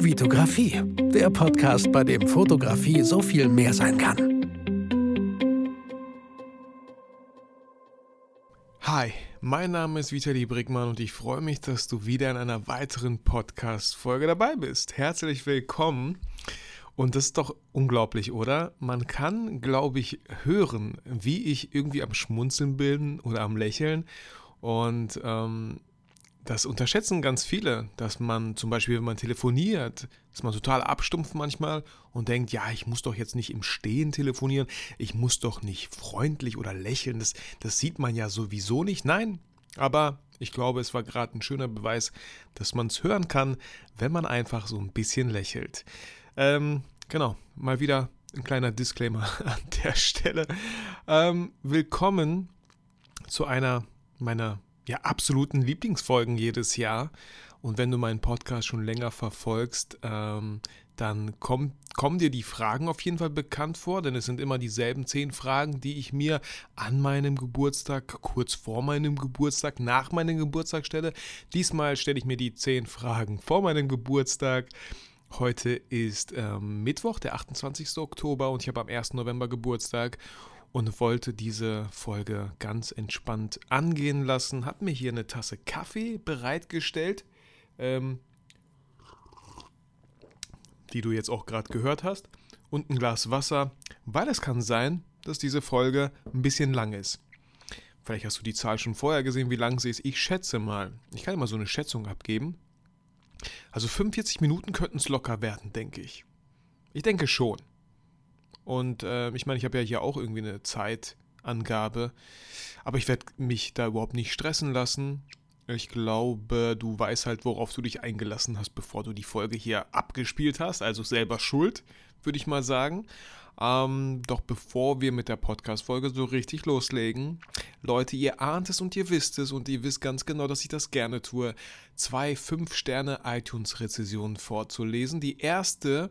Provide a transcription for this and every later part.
Vitografie, der Podcast, bei dem Fotografie so viel mehr sein kann. Hi, mein Name ist Vitali Brickmann und ich freue mich, dass du wieder in einer weiteren Podcast-Folge dabei bist. Herzlich willkommen. Und das ist doch unglaublich, oder? Man kann, glaube ich, hören, wie ich irgendwie am Schmunzeln bin oder am Lächeln. Und ähm, das unterschätzen ganz viele, dass man zum Beispiel, wenn man telefoniert, dass man total abstumpft manchmal und denkt, ja, ich muss doch jetzt nicht im Stehen telefonieren, ich muss doch nicht freundlich oder lächeln, das, das sieht man ja sowieso nicht. Nein, aber ich glaube, es war gerade ein schöner Beweis, dass man es hören kann, wenn man einfach so ein bisschen lächelt. Ähm, genau, mal wieder ein kleiner Disclaimer an der Stelle. Ähm, willkommen zu einer meiner ja, absoluten Lieblingsfolgen jedes Jahr. Und wenn du meinen Podcast schon länger verfolgst, ähm, dann komm, kommen dir die Fragen auf jeden Fall bekannt vor, denn es sind immer dieselben zehn Fragen, die ich mir an meinem Geburtstag, kurz vor meinem Geburtstag, nach meinem Geburtstag stelle. Diesmal stelle ich mir die zehn Fragen vor meinem Geburtstag. Heute ist ähm, Mittwoch, der 28. Oktober und ich habe am 1. November Geburtstag und wollte diese Folge ganz entspannt angehen lassen. Habe mir hier eine Tasse Kaffee bereitgestellt, ähm, die du jetzt auch gerade gehört hast, und ein Glas Wasser, weil es kann sein, dass diese Folge ein bisschen lang ist. Vielleicht hast du die Zahl schon vorher gesehen, wie lang sie ist. Ich schätze mal, ich kann immer so eine Schätzung abgeben. Also 45 Minuten könnten es locker werden, denke ich. Ich denke schon. Und äh, ich meine, ich habe ja hier auch irgendwie eine Zeitangabe. Aber ich werde mich da überhaupt nicht stressen lassen. Ich glaube, du weißt halt, worauf du dich eingelassen hast, bevor du die Folge hier abgespielt hast. Also selber schuld, würde ich mal sagen. Ähm, doch bevor wir mit der Podcast-Folge so richtig loslegen, Leute, ihr ahnt es und ihr wisst es und ihr wisst ganz genau, dass ich das gerne tue, zwei 5-Sterne-iTunes-Rezessionen vorzulesen. Die erste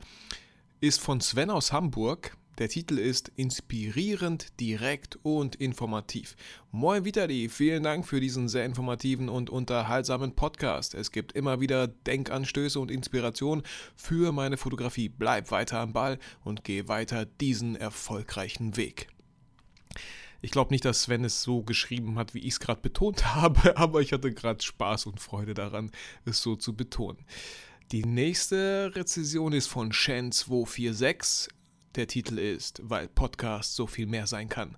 ist von Sven aus Hamburg. Der Titel ist Inspirierend, direkt und informativ. Moin Vitali, vielen Dank für diesen sehr informativen und unterhaltsamen Podcast. Es gibt immer wieder Denkanstöße und Inspiration für meine Fotografie. Bleib weiter am Ball und geh weiter diesen erfolgreichen Weg. Ich glaube nicht, dass Sven es so geschrieben hat, wie ich es gerade betont habe, aber ich hatte gerade Spaß und Freude daran, es so zu betonen. Die nächste Rezession ist von Shen246 der Titel ist, weil Podcast so viel mehr sein kann.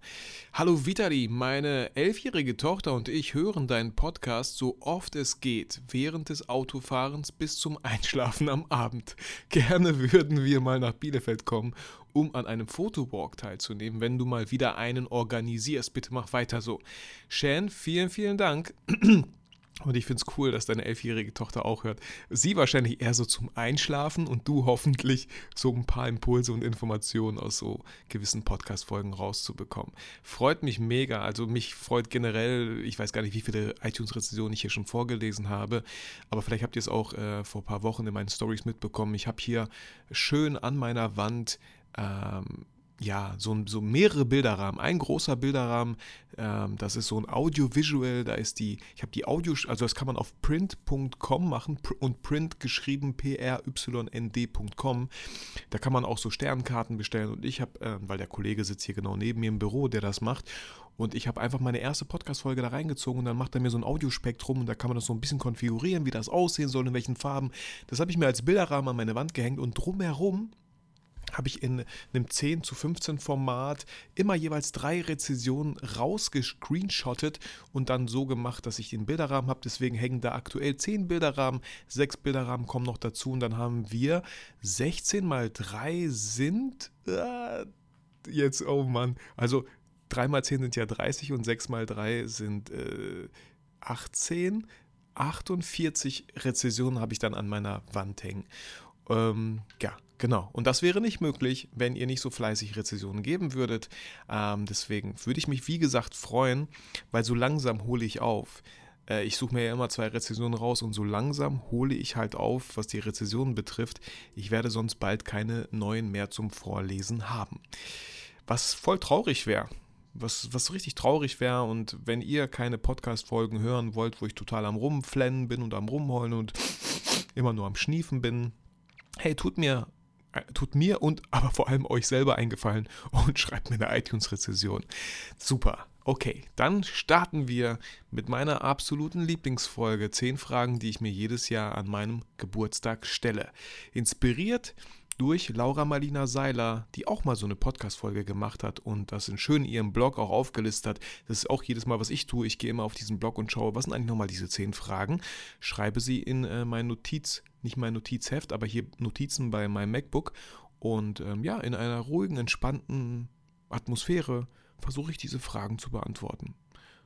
Hallo Vitali, meine elfjährige Tochter und ich hören deinen Podcast so oft es geht, während des Autofahrens bis zum Einschlafen am Abend. Gerne würden wir mal nach Bielefeld kommen, um an einem Fotowalk teilzunehmen, wenn du mal wieder einen organisierst. Bitte mach weiter so. Shan, vielen, vielen Dank. Und ich finde es cool, dass deine elfjährige Tochter auch hört. Sie wahrscheinlich eher so zum Einschlafen und du hoffentlich so ein paar Impulse und Informationen aus so gewissen Podcast-Folgen rauszubekommen. Freut mich mega. Also mich freut generell, ich weiß gar nicht, wie viele iTunes-Rezensionen ich hier schon vorgelesen habe, aber vielleicht habt ihr es auch äh, vor ein paar Wochen in meinen Stories mitbekommen. Ich habe hier schön an meiner Wand ähm, ja, so, so mehrere Bilderrahmen. Ein großer Bilderrahmen, ähm, das ist so ein Audiovisual, da ist die, ich habe die Audio, also das kann man auf print.com machen und print geschrieben p-r-y-n-d.com. Da kann man auch so Sternkarten bestellen und ich habe, äh, weil der Kollege sitzt hier genau neben mir im Büro, der das macht und ich habe einfach meine erste Podcast-Folge da reingezogen und dann macht er mir so ein Audiospektrum und da kann man das so ein bisschen konfigurieren, wie das aussehen soll, in welchen Farben. Das habe ich mir als Bilderrahmen an meine Wand gehängt und drumherum habe ich in einem 10 zu 15 Format immer jeweils drei Rezessionen rausgescreenshottet und dann so gemacht, dass ich den Bilderrahmen habe. Deswegen hängen da aktuell 10 Bilderrahmen, 6 Bilderrahmen kommen noch dazu und dann haben wir 16 mal 3 sind äh, jetzt, oh Mann, also 3 mal 10 sind ja 30 und 6 mal 3 sind äh, 18. 48 Rezessionen habe ich dann an meiner Wand hängen. Ähm, ja, Genau, und das wäre nicht möglich, wenn ihr nicht so fleißig Rezessionen geben würdet. Ähm, deswegen würde ich mich, wie gesagt, freuen, weil so langsam hole ich auf. Äh, ich suche mir ja immer zwei Rezessionen raus und so langsam hole ich halt auf, was die Rezessionen betrifft. Ich werde sonst bald keine neuen mehr zum Vorlesen haben. Was voll traurig wäre. Was, was richtig traurig wäre und wenn ihr keine Podcast-Folgen hören wollt, wo ich total am Rumflennen bin und am Rumheulen und immer nur am Schniefen bin, hey, tut mir tut mir und aber vor allem euch selber eingefallen und schreibt mir eine iTunes-Rezession. Super. Okay, dann starten wir mit meiner absoluten Lieblingsfolge. Zehn Fragen, die ich mir jedes Jahr an meinem Geburtstag stelle. Inspiriert durch Laura Marlina Seiler, die auch mal so eine Podcast-Folge gemacht hat und das in schön ihrem Blog auch aufgelistet hat. Das ist auch jedes Mal, was ich tue. Ich gehe immer auf diesen Blog und schaue, was sind eigentlich nochmal diese zehn Fragen. Schreibe sie in äh, mein Notiz, nicht mein Notizheft, aber hier Notizen bei meinem MacBook. Und ähm, ja, in einer ruhigen, entspannten Atmosphäre versuche ich diese Fragen zu beantworten.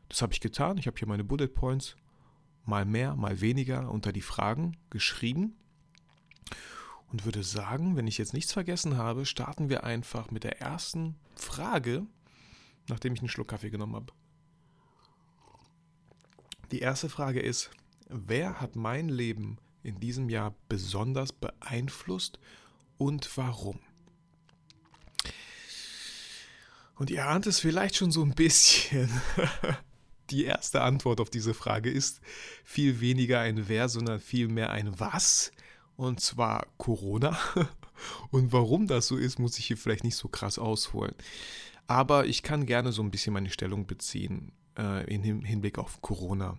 Das habe ich getan. Ich habe hier meine Bullet Points mal mehr, mal weniger unter die Fragen geschrieben und würde sagen, wenn ich jetzt nichts vergessen habe, starten wir einfach mit der ersten Frage, nachdem ich einen Schluck Kaffee genommen habe. Die erste Frage ist, wer hat mein Leben in diesem Jahr besonders beeinflusst und warum? Und ihr ahnt es vielleicht schon so ein bisschen. Die erste Antwort auf diese Frage ist viel weniger ein Wer, sondern vielmehr ein Was und zwar Corona. Und warum das so ist, muss ich hier vielleicht nicht so krass ausholen. Aber ich kann gerne so ein bisschen meine Stellung beziehen äh, in Hinblick auf Corona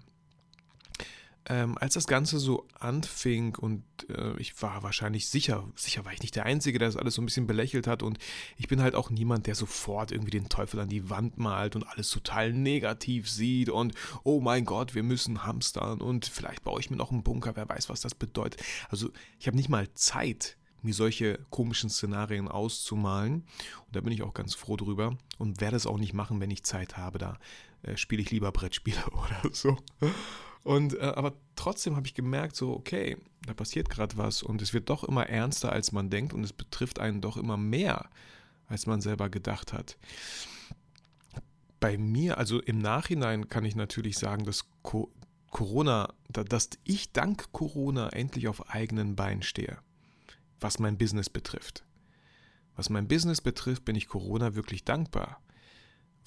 ähm, als das Ganze so anfing und äh, ich war wahrscheinlich sicher, sicher war ich nicht der Einzige, der das alles so ein bisschen belächelt hat und ich bin halt auch niemand, der sofort irgendwie den Teufel an die Wand malt und alles total negativ sieht und oh mein Gott, wir müssen hamstern und vielleicht baue ich mir noch einen Bunker, wer weiß, was das bedeutet. Also ich habe nicht mal Zeit, mir solche komischen Szenarien auszumalen. Und da bin ich auch ganz froh drüber und werde es auch nicht machen, wenn ich Zeit habe. Da äh, spiele ich lieber Brettspiele oder so. Und äh, aber trotzdem habe ich gemerkt, so, okay, da passiert gerade was und es wird doch immer ernster, als man denkt und es betrifft einen doch immer mehr, als man selber gedacht hat. Bei mir, also im Nachhinein kann ich natürlich sagen, dass Co Corona, dass ich dank Corona endlich auf eigenen Beinen stehe, was mein Business betrifft. Was mein Business betrifft, bin ich Corona wirklich dankbar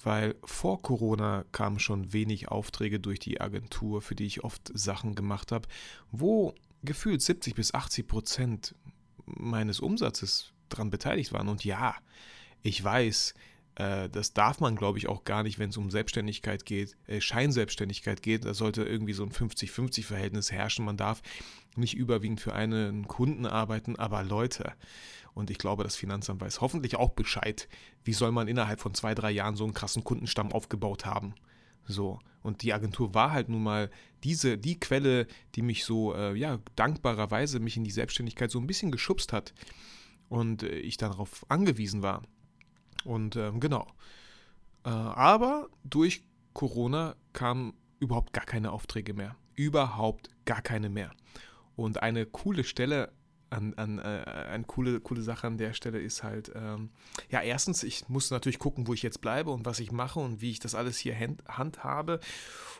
weil vor Corona kamen schon wenig Aufträge durch die Agentur, für die ich oft Sachen gemacht habe, wo gefühlt 70 bis 80 Prozent meines Umsatzes daran beteiligt waren. Und ja, ich weiß, äh, das darf man, glaube ich, auch gar nicht, wenn es um Selbstständigkeit geht, äh, Scheinselbstständigkeit geht. Da sollte irgendwie so ein 50-50-Verhältnis herrschen. Man darf nicht überwiegend für einen Kunden arbeiten, aber Leute, und ich glaube, das Finanzamt weiß hoffentlich auch Bescheid, wie soll man innerhalb von zwei, drei Jahren so einen krassen Kundenstamm aufgebaut haben. So. Und die Agentur war halt nun mal diese, die Quelle, die mich so, äh, ja, dankbarerweise mich in die Selbstständigkeit so ein bisschen geschubst hat. Und äh, ich darauf angewiesen war. Und äh, genau. Äh, aber durch Corona kamen überhaupt gar keine Aufträge mehr. Überhaupt gar keine mehr. Und eine coole Stelle an, an, äh, eine coole, coole Sache an der Stelle ist halt, ähm, ja, erstens, ich muss natürlich gucken, wo ich jetzt bleibe und was ich mache und wie ich das alles hier hand, handhabe.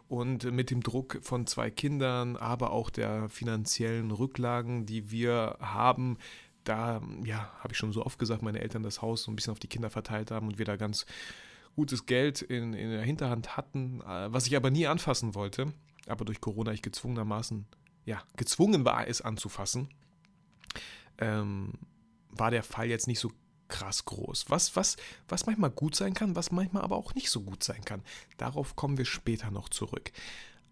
Und mit dem Druck von zwei Kindern, aber auch der finanziellen Rücklagen, die wir haben, da, ja, habe ich schon so oft gesagt, meine Eltern das Haus so ein bisschen auf die Kinder verteilt haben und wir da ganz gutes Geld in, in der Hinterhand hatten, äh, was ich aber nie anfassen wollte. Aber durch Corona ich gezwungenermaßen, ja, gezwungen war, es anzufassen ähm, war der Fall jetzt nicht so krass groß. Was, was, was manchmal gut sein kann, was manchmal aber auch nicht so gut sein kann. Darauf kommen wir später noch zurück.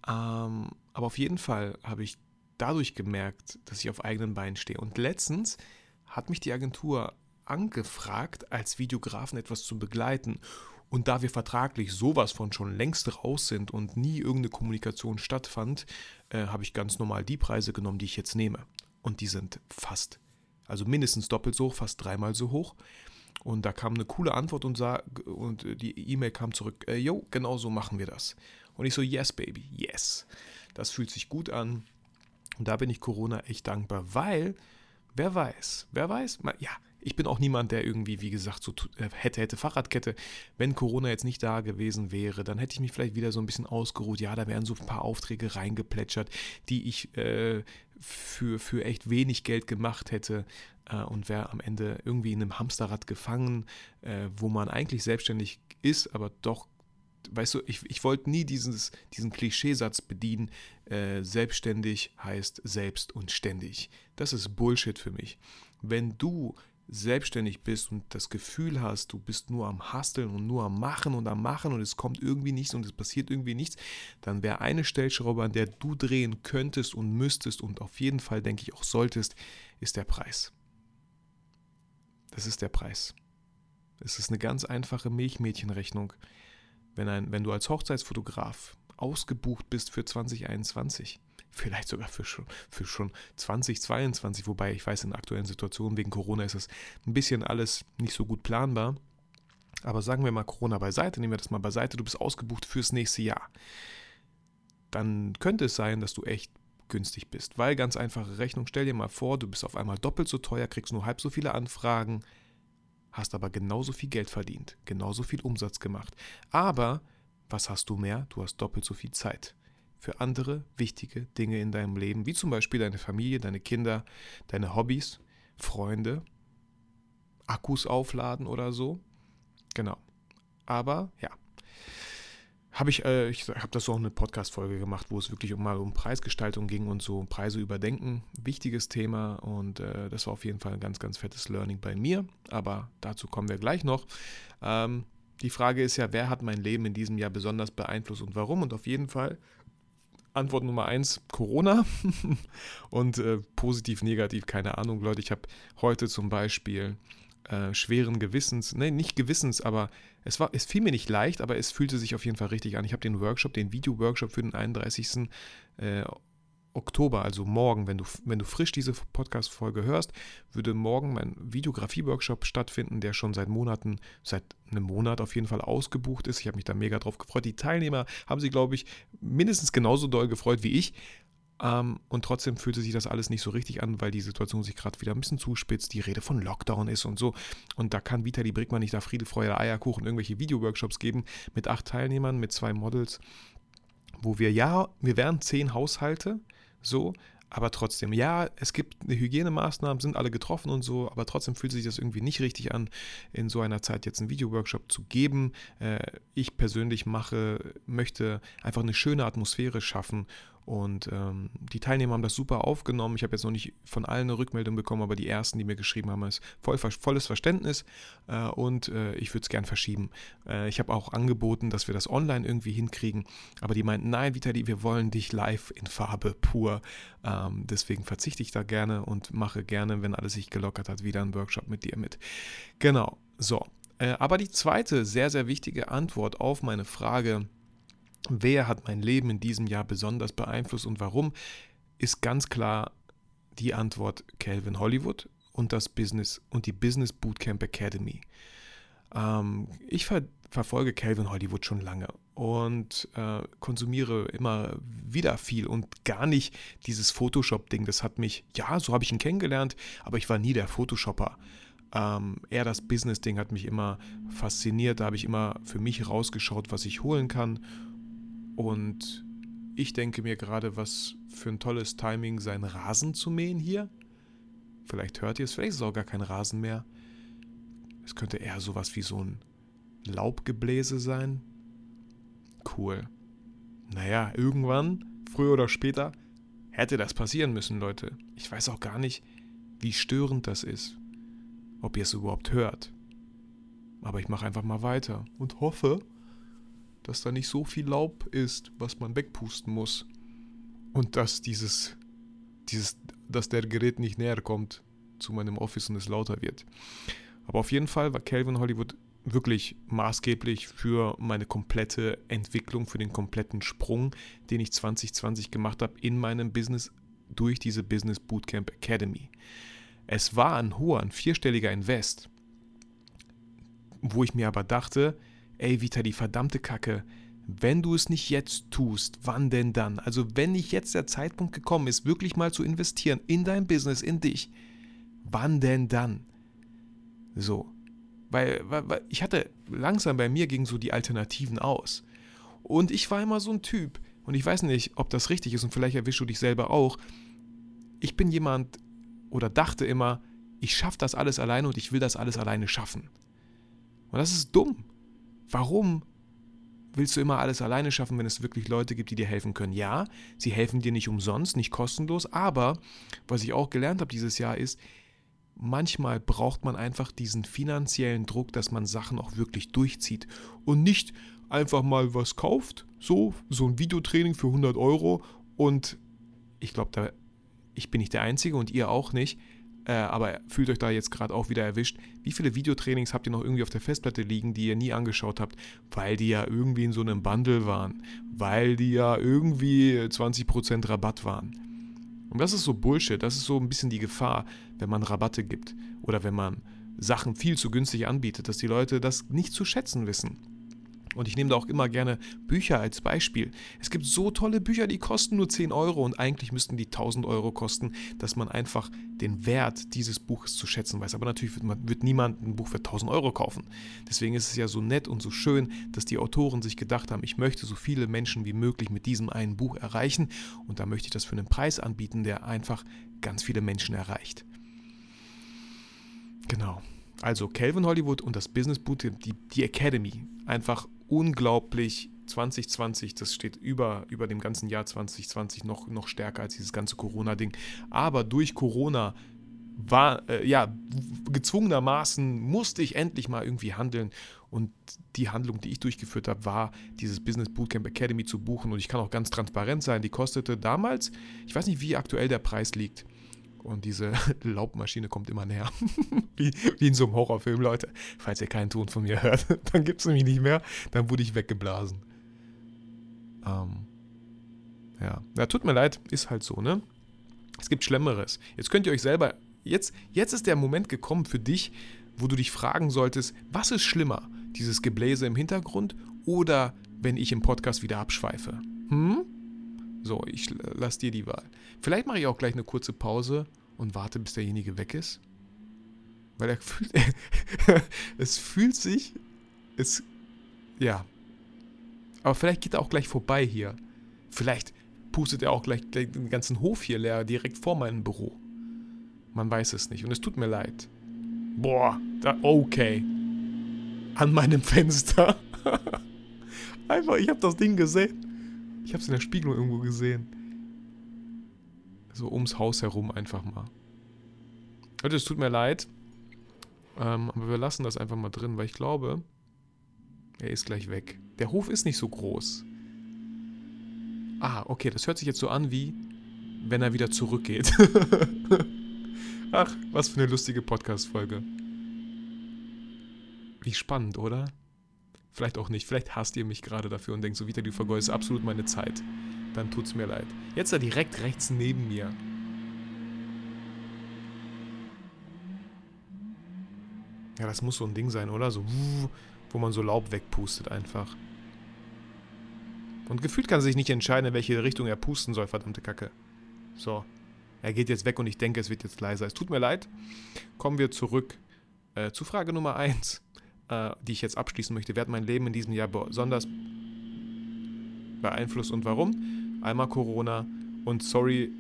Ähm, aber auf jeden Fall habe ich dadurch gemerkt, dass ich auf eigenen Beinen stehe. Und letztens hat mich die Agentur angefragt, als Videografen etwas zu begleiten. Und da wir vertraglich sowas von schon längst raus sind und nie irgendeine Kommunikation stattfand, äh, habe ich ganz normal die Preise genommen, die ich jetzt nehme. Und die sind fast also mindestens doppelt so hoch, fast dreimal so hoch. Und da kam eine coole Antwort und, sah, und die E-Mail kam zurück, äh, genau so machen wir das. Und ich so, yes, baby, yes. Das fühlt sich gut an. Und da bin ich Corona echt dankbar, weil, wer weiß, wer weiß, ja, ich bin auch niemand, der irgendwie, wie gesagt, so äh, hätte, hätte Fahrradkette. Wenn Corona jetzt nicht da gewesen wäre, dann hätte ich mich vielleicht wieder so ein bisschen ausgeruht. Ja, da wären so ein paar Aufträge reingeplätschert, die ich äh, für, für echt wenig Geld gemacht hätte äh, und wäre am Ende irgendwie in einem Hamsterrad gefangen, äh, wo man eigentlich selbstständig ist, aber doch weißt du, ich, ich wollte nie dieses, diesen Klischeesatz bedienen, äh, selbstständig heißt selbst und ständig. Das ist Bullshit für mich. Wenn du selbstständig bist und das Gefühl hast, du bist nur am Hasteln und nur am Machen und am Machen und es kommt irgendwie nichts und es passiert irgendwie nichts, dann wäre eine Stellschraube, an der du drehen könntest und müsstest und auf jeden Fall, denke ich, auch solltest, ist der Preis. Das ist der Preis. Es ist eine ganz einfache Milchmädchenrechnung, wenn, ein, wenn du als Hochzeitsfotograf ausgebucht bist für 2021 vielleicht sogar für schon, für schon 2022, wobei ich weiß, in aktuellen Situation wegen Corona ist das ein bisschen alles nicht so gut planbar. Aber sagen wir mal Corona beiseite, nehmen wir das mal beiseite, du bist ausgebucht fürs nächste Jahr. Dann könnte es sein, dass du echt günstig bist. Weil ganz einfache Rechnung, stell dir mal vor, du bist auf einmal doppelt so teuer, kriegst nur halb so viele Anfragen, hast aber genauso viel Geld verdient, genauso viel Umsatz gemacht. Aber was hast du mehr? Du hast doppelt so viel Zeit für andere wichtige Dinge in deinem Leben, wie zum Beispiel deine Familie, deine Kinder, deine Hobbys, Freunde, Akkus aufladen oder so. Genau. Aber ja, habe ich, äh, ich habe das auch eine Podcast-Folge gemacht, wo es wirklich um, mal um Preisgestaltung ging und so Preise überdenken. Wichtiges Thema und äh, das war auf jeden Fall ein ganz, ganz fettes Learning bei mir. Aber dazu kommen wir gleich noch. Ähm, die Frage ist ja, wer hat mein Leben in diesem Jahr besonders beeinflusst und warum? Und auf jeden Fall Antwort Nummer eins, Corona. und äh, positiv, negativ, keine Ahnung, Leute. Ich habe heute zum Beispiel äh, schweren Gewissens, ne, nicht Gewissens, aber es, war, es fiel mir nicht leicht, aber es fühlte sich auf jeden Fall richtig an. Ich habe den Workshop, den Video-Workshop für den 31. Äh, Oktober, also morgen, wenn du, wenn du frisch diese Podcast-Folge hörst, würde morgen mein Videografie-Workshop stattfinden, der schon seit Monaten, seit einem Monat auf jeden Fall ausgebucht ist. Ich habe mich da mega drauf gefreut. Die Teilnehmer haben sich, glaube ich, mindestens genauso doll gefreut wie ich. Ähm, und trotzdem fühlte sich das alles nicht so richtig an, weil die Situation sich gerade wieder ein bisschen zuspitzt, die Rede von Lockdown ist und so. Und da kann Vitali Brickmann nicht da Friede, Freude, Eierkuchen irgendwelche Video-Workshops geben mit acht Teilnehmern, mit zwei Models, wo wir ja, wir wären zehn Haushalte, so, aber trotzdem, ja, es gibt Hygienemaßnahmen, sind alle getroffen und so, aber trotzdem fühlt sich das irgendwie nicht richtig an, in so einer Zeit jetzt einen Videoworkshop zu geben. Äh, ich persönlich mache, möchte einfach eine schöne Atmosphäre schaffen und ähm, die Teilnehmer haben das super aufgenommen. Ich habe jetzt noch nicht von allen eine Rückmeldung bekommen, aber die ersten, die mir geschrieben haben, ist voll, volles Verständnis äh, und äh, ich würde es gern verschieben. Äh, ich habe auch angeboten, dass wir das online irgendwie hinkriegen, aber die meinten, nein, Vitali, wir wollen dich live in Farbe pur. Ähm, deswegen verzichte ich da gerne und mache gerne, wenn alles sich gelockert hat, wieder einen Workshop mit dir mit. Genau, so. Äh, aber die zweite sehr, sehr wichtige Antwort auf meine Frage, Wer hat mein Leben in diesem Jahr besonders beeinflusst und warum, ist ganz klar die Antwort Calvin Hollywood und das Business und die Business Bootcamp Academy. Ähm, ich ver verfolge Calvin Hollywood schon lange und äh, konsumiere immer wieder viel und gar nicht dieses Photoshop-Ding. Das hat mich, ja, so habe ich ihn kennengelernt, aber ich war nie der Photoshopper. Ähm, eher das Business-Ding hat mich immer fasziniert. Da habe ich immer für mich rausgeschaut, was ich holen kann und ich denke mir gerade, was für ein tolles Timing, seinen Rasen zu mähen hier. Vielleicht hört ihr es, vielleicht ist es auch gar kein Rasen mehr. Es könnte eher sowas wie so ein Laubgebläse sein. Cool. Naja, irgendwann, früher oder später, hätte das passieren müssen, Leute. Ich weiß auch gar nicht, wie störend das ist. Ob ihr es überhaupt hört. Aber ich mache einfach mal weiter und hoffe, dass da nicht so viel Laub ist, was man wegpusten muss. Und dass dieses, dieses, dass der Gerät nicht näher kommt zu meinem Office und es lauter wird. Aber auf jeden Fall war Calvin Hollywood wirklich maßgeblich für meine komplette Entwicklung, für den kompletten Sprung, den ich 2020 gemacht habe in meinem Business durch diese Business Bootcamp Academy. Es war ein hoher, ein vierstelliger Invest, wo ich mir aber dachte, ey Vita, die verdammte Kacke, wenn du es nicht jetzt tust, wann denn dann? Also wenn nicht jetzt der Zeitpunkt gekommen ist, wirklich mal zu investieren in dein Business, in dich, wann denn dann? So, weil, weil, weil ich hatte langsam bei mir gingen so die Alternativen aus. Und ich war immer so ein Typ, und ich weiß nicht, ob das richtig ist, und vielleicht erwischst du dich selber auch. Ich bin jemand oder dachte immer, ich schaffe das alles alleine und ich will das alles alleine schaffen. Und das ist dumm. Warum? willst du immer alles alleine schaffen, wenn es wirklich Leute gibt, die dir helfen können? Ja, sie helfen dir nicht umsonst, nicht kostenlos, aber was ich auch gelernt habe dieses Jahr ist, manchmal braucht man einfach diesen finanziellen Druck, dass man Sachen auch wirklich durchzieht und nicht einfach mal was kauft, so, so ein Videotraining für 100 Euro und ich glaube, ich bin nicht der Einzige und ihr auch nicht, äh, aber fühlt euch da jetzt gerade auch wieder erwischt. Wie viele Videotrainings habt ihr noch irgendwie auf der Festplatte liegen, die ihr nie angeschaut habt, weil die ja irgendwie in so einem Bundle waren, weil die ja irgendwie 20% Rabatt waren. Und das ist so Bullshit, das ist so ein bisschen die Gefahr, wenn man Rabatte gibt oder wenn man Sachen viel zu günstig anbietet, dass die Leute das nicht zu schätzen wissen. Und ich nehme da auch immer gerne Bücher als Beispiel. Es gibt so tolle Bücher, die kosten nur 10 Euro und eigentlich müssten die 1000 Euro kosten, dass man einfach den Wert dieses Buches zu schätzen weiß. Aber natürlich wird, man, wird niemand ein Buch für 1000 Euro kaufen. Deswegen ist es ja so nett und so schön, dass die Autoren sich gedacht haben, ich möchte so viele Menschen wie möglich mit diesem einen Buch erreichen und da möchte ich das für einen Preis anbieten, der einfach ganz viele Menschen erreicht. Genau. Also Calvin Hollywood und das Business Boot, die, die Academy, einfach unglaublich 2020, das steht über, über dem ganzen Jahr 2020 noch, noch stärker als dieses ganze Corona-Ding. Aber durch Corona war, äh, ja, gezwungenermaßen musste ich endlich mal irgendwie handeln. Und die Handlung, die ich durchgeführt habe, war, dieses Business Bootcamp Academy zu buchen. Und ich kann auch ganz transparent sein, die kostete damals, ich weiß nicht, wie aktuell der Preis liegt. Und diese Laubmaschine kommt immer näher. wie, wie, in so einem Horrorfilm, Leute. Falls ihr keinen Ton von mir hört, dann gibt es nämlich nicht mehr. Dann wurde ich weggeblasen. Ähm, ja. ja, tut mir leid, ist halt so, ne? Es gibt Schlimmeres. Jetzt könnt ihr euch selber. Jetzt, jetzt ist der Moment gekommen für dich, wo du dich fragen solltest, was ist schlimmer? Dieses Gebläse im Hintergrund oder wenn ich im Podcast wieder abschweife? Hm? So, ich lasse dir die Wahl. Vielleicht mache ich auch gleich eine kurze Pause und warte, bis derjenige weg ist. Weil er fühlt, es fühlt sich, es, ja. Aber vielleicht geht er auch gleich vorbei hier. Vielleicht pustet er auch gleich, gleich den ganzen Hof hier leer, direkt vor meinem Büro. Man weiß es nicht und es tut mir leid. Boah, da, okay. An meinem Fenster. Einfach, ich habe das Ding gesehen. Ich habe es in der Spiegelung irgendwo gesehen. So ums Haus herum einfach mal. Leute, es tut mir leid. Ähm, aber wir lassen das einfach mal drin, weil ich glaube, er ist gleich weg. Der Hof ist nicht so groß. Ah, okay, das hört sich jetzt so an wie, wenn er wieder zurückgeht. Ach, was für eine lustige Podcast-Folge. Wie spannend, oder? Vielleicht auch nicht. Vielleicht hasst ihr mich gerade dafür und denkt so, Vita, du vergeudest absolut meine Zeit. Dann tut's mir leid. Jetzt da direkt rechts neben mir. Ja, das muss so ein Ding sein, oder? So, wo man so Laub wegpustet einfach. Und gefühlt kann er sich nicht entscheiden, in welche Richtung er pusten soll, verdammte Kacke. So. Er geht jetzt weg und ich denke, es wird jetzt leiser. Es tut mir leid. Kommen wir zurück äh, zu Frage Nummer 1 äh, die ich jetzt abschließen möchte. Wer hat mein Leben in diesem Jahr besonders beeinflusst und warum? Einmal Corona und sorry,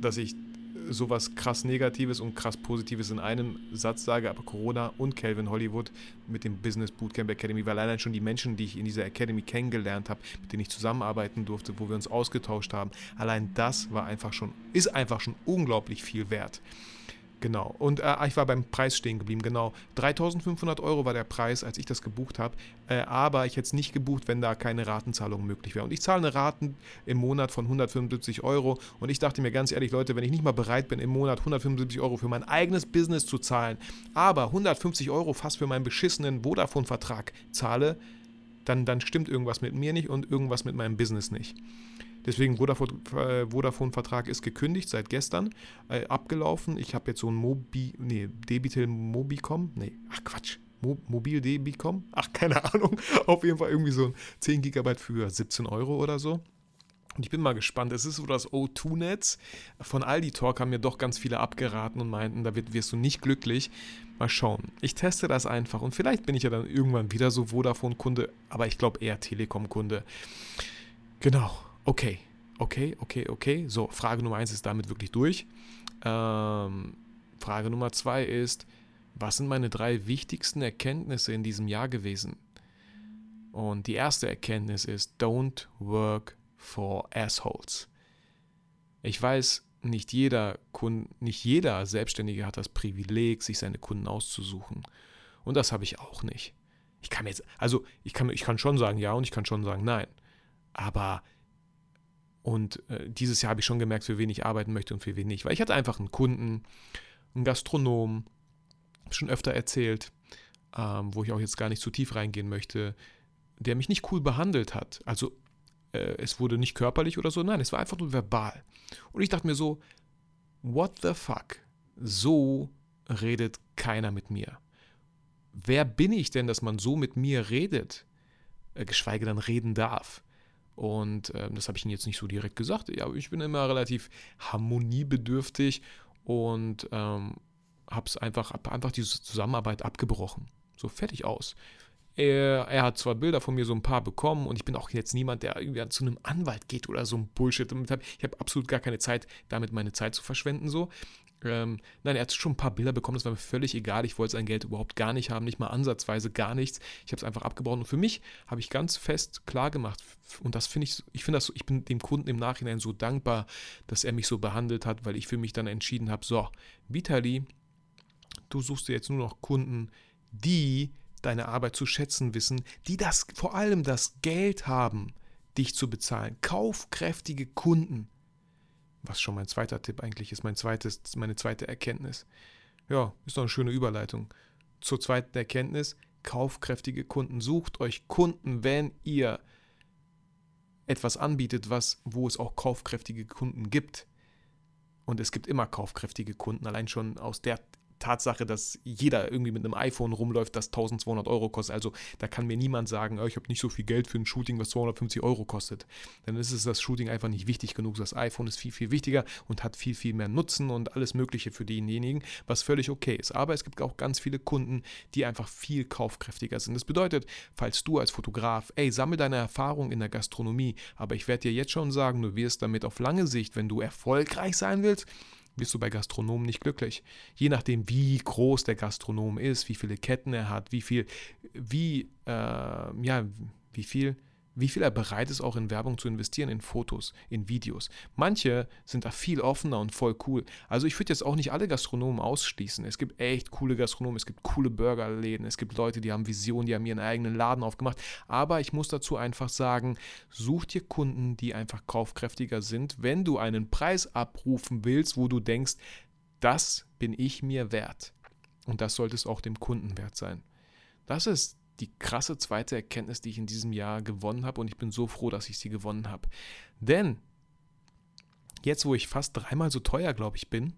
dass ich sowas krass Negatives und krass Positives in einem Satz sage, aber Corona und Calvin Hollywood mit dem Business Bootcamp Academy, weil allein schon die Menschen, die ich in dieser Academy kennengelernt habe, mit denen ich zusammenarbeiten durfte, wo wir uns ausgetauscht haben, allein das war einfach schon, ist einfach schon unglaublich viel wert. Genau. Und äh, ich war beim Preis stehen geblieben, genau. 3500 Euro war der Preis, als ich das gebucht habe. Äh, aber ich hätte es nicht gebucht, wenn da keine Ratenzahlung möglich wäre. Und ich zahle eine Raten im Monat von 175 Euro. Und ich dachte mir ganz ehrlich, Leute, wenn ich nicht mal bereit bin, im Monat 175 Euro für mein eigenes Business zu zahlen, aber 150 Euro fast für meinen beschissenen Vodafone-Vertrag zahle, dann, dann stimmt irgendwas mit mir nicht und irgendwas mit meinem Business nicht. Deswegen äh, Vodafone-Vertrag ist gekündigt seit gestern, äh, abgelaufen. Ich habe jetzt so ein Mobi, nee, Debitel Mobicom, nee, ach Quatsch, Mo Mobil Debicom, ach keine Ahnung, auf jeden Fall irgendwie so ein 10 GB für 17 Euro oder so. Und ich bin mal gespannt. Es ist so das O2-Netz. Von Aldi Talk haben mir doch ganz viele abgeraten und meinten, da wirst du nicht glücklich. Mal schauen. Ich teste das einfach und vielleicht bin ich ja dann irgendwann wieder so Vodafone-Kunde, aber ich glaube eher Telekom-Kunde. Genau. Okay, okay, okay, okay. So, Frage Nummer eins ist damit wirklich durch. Ähm, Frage Nummer zwei ist, was sind meine drei wichtigsten Erkenntnisse in diesem Jahr gewesen? Und die erste Erkenntnis ist, don't work for assholes. Ich weiß, nicht jeder nicht jeder Selbstständige hat das Privileg, sich seine Kunden auszusuchen. Und das habe ich auch nicht. Ich kann jetzt, also ich kann, ich kann schon sagen ja und ich kann schon sagen nein. Aber und äh, dieses Jahr habe ich schon gemerkt, für wen ich arbeiten möchte und für wen nicht. Weil ich hatte einfach einen Kunden, einen Gastronom, schon öfter erzählt, ähm, wo ich auch jetzt gar nicht zu tief reingehen möchte, der mich nicht cool behandelt hat. Also äh, es wurde nicht körperlich oder so, nein, es war einfach nur verbal. Und ich dachte mir so, what the fuck? So redet keiner mit mir. Wer bin ich denn, dass man so mit mir redet, äh, geschweige denn reden darf? Und äh, das habe ich Ihnen jetzt nicht so direkt gesagt. Ja, ich bin immer relativ harmoniebedürftig und ähm, habe es einfach, hab einfach diese Zusammenarbeit abgebrochen. So fertig aus. Er, er, hat zwar Bilder von mir so ein paar bekommen und ich bin auch jetzt niemand, der irgendwie zu einem Anwalt geht oder so ein Bullshit. Ich habe absolut gar keine Zeit, damit meine Zeit zu verschwenden. So. Ähm, nein, er hat schon ein paar Bilder bekommen, das war mir völlig egal. Ich wollte sein Geld überhaupt gar nicht haben, nicht mal ansatzweise gar nichts. Ich habe es einfach abgebaut und für mich habe ich ganz fest klar gemacht und das finde ich, ich finde das, ich bin dem Kunden im Nachhinein so dankbar, dass er mich so behandelt hat, weil ich für mich dann entschieden habe, so, Vitali, du suchst dir jetzt nur noch Kunden, die deine Arbeit zu schätzen wissen, die das vor allem das Geld haben, dich zu bezahlen. Kaufkräftige Kunden. Was schon mein zweiter Tipp eigentlich ist, mein zweites, meine zweite Erkenntnis. Ja, ist doch eine schöne Überleitung. Zur zweiten Erkenntnis, kaufkräftige Kunden. Sucht euch Kunden, wenn ihr etwas anbietet, was, wo es auch kaufkräftige Kunden gibt. Und es gibt immer kaufkräftige Kunden, allein schon aus der Tatsache, dass jeder irgendwie mit einem iPhone rumläuft, das 1200 Euro kostet. Also da kann mir niemand sagen, oh, ich habe nicht so viel Geld für ein Shooting, was 250 Euro kostet. Dann ist es das Shooting einfach nicht wichtig genug. Das iPhone ist viel, viel wichtiger und hat viel, viel mehr Nutzen und alles Mögliche für denjenigen, was völlig okay ist. Aber es gibt auch ganz viele Kunden, die einfach viel kaufkräftiger sind. Das bedeutet, falls du als Fotograf, ey, sammel deine Erfahrung in der Gastronomie, aber ich werde dir jetzt schon sagen, du wirst damit auf lange Sicht, wenn du erfolgreich sein willst, bist du bei Gastronomen nicht glücklich. Je nachdem, wie groß der Gastronom ist, wie viele Ketten er hat, wie viel, wie, äh, ja, wie viel wie viel er bereit ist, auch in Werbung zu investieren, in Fotos, in Videos. Manche sind da viel offener und voll cool. Also ich würde jetzt auch nicht alle Gastronomen ausschließen. Es gibt echt coole Gastronomen, es gibt coole Burgerläden, es gibt Leute, die haben Visionen, die haben ihren eigenen Laden aufgemacht. Aber ich muss dazu einfach sagen, such dir Kunden, die einfach kaufkräftiger sind, wenn du einen Preis abrufen willst, wo du denkst, das bin ich mir wert. Und das sollte es auch dem Kunden wert sein. Das ist die krasse zweite Erkenntnis, die ich in diesem Jahr gewonnen habe und ich bin so froh, dass ich sie gewonnen habe. Denn jetzt, wo ich fast dreimal so teuer, glaube ich, bin,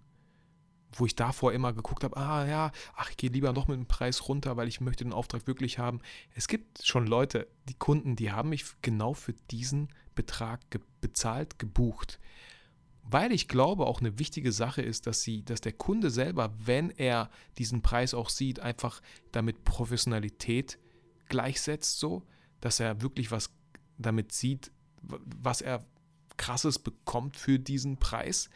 wo ich davor immer geguckt habe, ah ja, ach, ich gehe lieber noch mit dem Preis runter, weil ich möchte den Auftrag wirklich haben. Es gibt schon Leute, die Kunden, die haben mich genau für diesen Betrag ge bezahlt, gebucht. Weil ich glaube, auch eine wichtige Sache ist, dass sie, dass der Kunde selber, wenn er diesen Preis auch sieht, einfach damit Professionalität gleichsetzt, so, dass er wirklich was damit sieht, was er krasses bekommt für diesen Preis.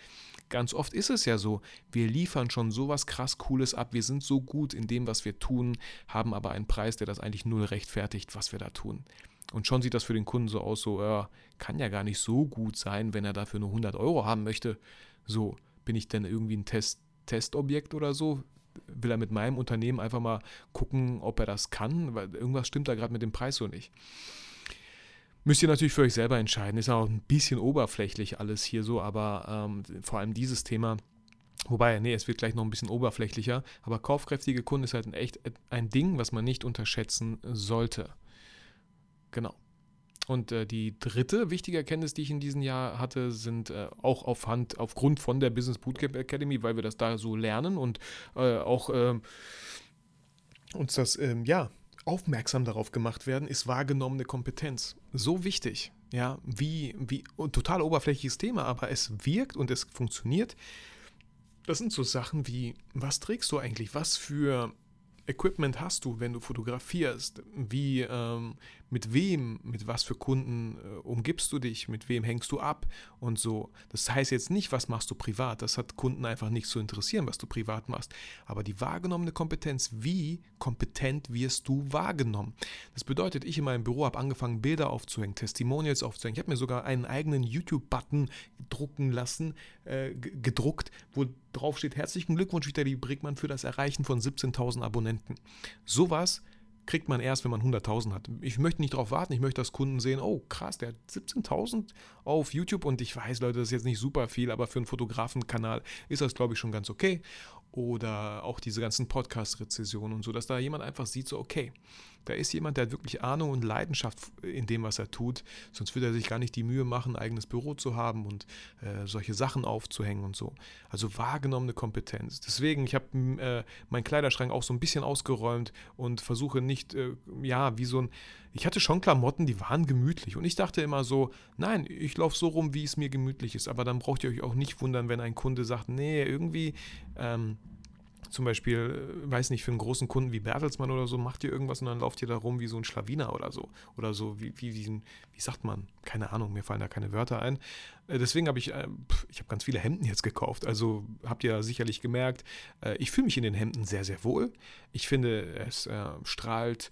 Ganz oft ist es ja so, wir liefern schon sowas krass Cooles ab, wir sind so gut in dem, was wir tun, haben aber einen Preis, der das eigentlich null rechtfertigt, was wir da tun. Und schon sieht das für den Kunden so aus, so, äh, kann ja gar nicht so gut sein, wenn er dafür nur 100 Euro haben möchte. So, bin ich denn irgendwie ein Test, Testobjekt oder so? Will er mit meinem Unternehmen einfach mal gucken, ob er das kann, weil irgendwas stimmt da gerade mit dem Preis so nicht. Müsst ihr natürlich für euch selber entscheiden. Ist auch ein bisschen oberflächlich alles hier so, aber ähm, vor allem dieses Thema. Wobei, nee, es wird gleich noch ein bisschen oberflächlicher, aber kaufkräftige Kunden ist halt echt ein Ding, was man nicht unterschätzen sollte. Genau. Und äh, die dritte wichtige Erkenntnis, die ich in diesem Jahr hatte, sind äh, auch auf Hand, aufgrund von der Business Bootcamp Academy, weil wir das da so lernen und äh, auch ähm, uns das, ähm, ja, aufmerksam darauf gemacht werden, ist wahrgenommene Kompetenz. So wichtig, ja, wie, wie, total oberflächliches Thema, aber es wirkt und es funktioniert. Das sind so Sachen wie, was trägst du eigentlich? Was für Equipment hast du, wenn du fotografierst? Wie, ähm, mit wem, mit was für Kunden äh, umgibst du dich? Mit wem hängst du ab? Und so. Das heißt jetzt nicht, was machst du privat. Das hat Kunden einfach nicht zu interessieren, was du privat machst. Aber die wahrgenommene Kompetenz, wie kompetent wirst du wahrgenommen? Das bedeutet, ich in meinem Büro habe angefangen, Bilder aufzuhängen, Testimonials aufzuhängen. Ich habe mir sogar einen eigenen YouTube-Button drucken lassen, äh, gedruckt, wo drauf steht, herzlichen Glückwunsch, Vitali Brickmann, für das Erreichen von 17.000 Abonnenten. Sowas kriegt man erst, wenn man 100.000 hat. Ich möchte nicht darauf warten, ich möchte, dass Kunden sehen, oh krass, der hat 17.000 auf YouTube und ich weiß, Leute, das ist jetzt nicht super viel, aber für einen Fotografenkanal ist das, glaube ich, schon ganz okay oder auch diese ganzen Podcast-Rezessionen und so, dass da jemand einfach sieht, so, okay, da ist jemand, der hat wirklich Ahnung und Leidenschaft in dem, was er tut, sonst würde er sich gar nicht die Mühe machen, ein eigenes Büro zu haben und äh, solche Sachen aufzuhängen und so. Also wahrgenommene Kompetenz. Deswegen, ich habe äh, meinen Kleiderschrank auch so ein bisschen ausgeräumt und versuche nicht, äh, ja, wie so ein, ich hatte schon Klamotten, die waren gemütlich und ich dachte immer so, nein, ich laufe so rum, wie es mir gemütlich ist, aber dann braucht ihr euch auch nicht wundern, wenn ein Kunde sagt, nee, irgendwie, ähm, zum Beispiel, äh, weiß nicht, für einen großen Kunden wie Bertelsmann oder so, macht ihr irgendwas und dann lauft ihr da rum wie so ein Schlawiner oder so. Oder so, wie, wie, wie, wie sagt man? Keine Ahnung, mir fallen da keine Wörter ein. Äh, deswegen habe ich, äh, ich habe ganz viele Hemden jetzt gekauft. Also habt ihr sicherlich gemerkt, ich fühle mich in den Hemden sehr, sehr wohl. Ich finde, es strahlt,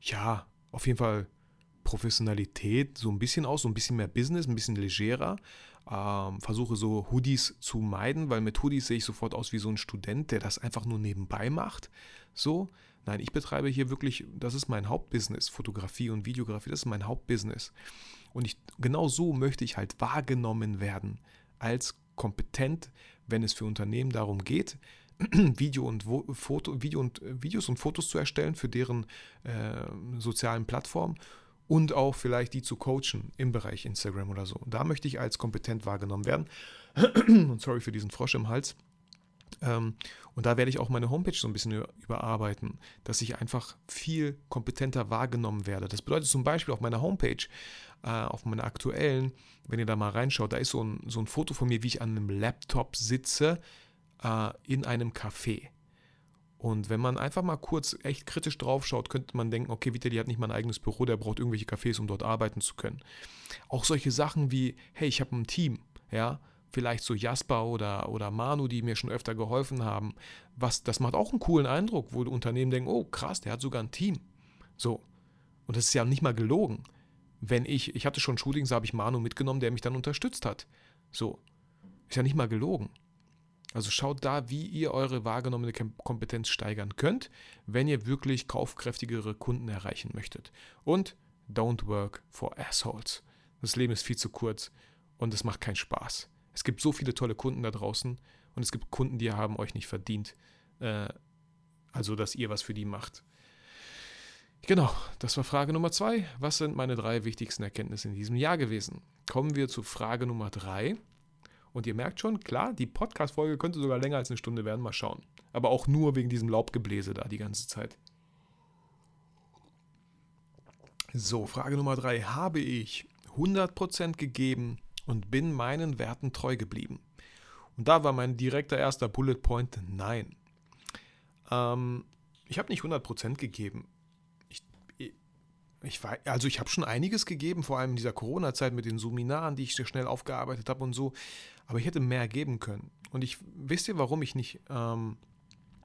ja, auf jeden Fall Professionalität so ein bisschen aus, so ein bisschen mehr Business, ein bisschen legerer. Ähm, versuche so Hoodies zu meiden, weil mit Hoodies sehe ich sofort aus wie so ein Student, der das einfach nur nebenbei macht. So, nein, ich betreibe hier wirklich, das ist mein Hauptbusiness, Fotografie und Videografie, das ist mein Hauptbusiness. Und ich, genau so möchte ich halt wahrgenommen werden als kompetent, wenn es für Unternehmen darum geht, Video und Foto, Video und äh, Videos und Fotos zu erstellen für deren äh, sozialen Plattformen und auch vielleicht die zu coachen im Bereich Instagram oder so. Da möchte ich als kompetent wahrgenommen werden. Und sorry für diesen Frosch im Hals. Ähm, und da werde ich auch meine Homepage so ein bisschen überarbeiten, dass ich einfach viel kompetenter wahrgenommen werde. Das bedeutet zum Beispiel auf meiner Homepage, äh, auf meiner aktuellen, wenn ihr da mal reinschaut, da ist so ein, so ein Foto von mir, wie ich an einem Laptop sitze äh, in einem Café. Und wenn man einfach mal kurz echt kritisch drauf schaut, könnte man denken, okay, Vitali hat nicht mal ein eigenes Büro, der braucht irgendwelche Cafés, um dort arbeiten zu können. Auch solche Sachen wie, hey, ich habe ein Team, ja, vielleicht so Jasper oder, oder Manu, die mir schon öfter geholfen haben. Was, das macht auch einen coolen Eindruck, wo Unternehmen denken, oh krass, der hat sogar ein Team. So. Und das ist ja nicht mal gelogen. Wenn ich, ich hatte schon Shootings, da habe ich Manu mitgenommen, der mich dann unterstützt hat. So. Ist ja nicht mal gelogen. Also schaut da, wie ihr eure wahrgenommene Kompetenz steigern könnt, wenn ihr wirklich kaufkräftigere Kunden erreichen möchtet. Und don't work for assholes. Das Leben ist viel zu kurz und es macht keinen Spaß. Es gibt so viele tolle Kunden da draußen und es gibt Kunden, die haben euch nicht verdient. Äh, also, dass ihr was für die macht. Genau, das war Frage Nummer zwei. Was sind meine drei wichtigsten Erkenntnisse in diesem Jahr gewesen? Kommen wir zu Frage Nummer drei. Und ihr merkt schon, klar, die Podcast-Folge könnte sogar länger als eine Stunde werden. Mal schauen. Aber auch nur wegen diesem Laubgebläse da die ganze Zeit. So, Frage Nummer drei. Habe ich 100% gegeben und bin meinen Werten treu geblieben? Und da war mein direkter erster Bullet Point Nein. Ähm, ich habe nicht 100% gegeben ich war, also ich habe schon einiges gegeben, vor allem in dieser Corona-Zeit mit den Seminaren, die ich schnell aufgearbeitet habe und so. Aber ich hätte mehr geben können. Und ich wisst ihr, warum ich nicht ähm,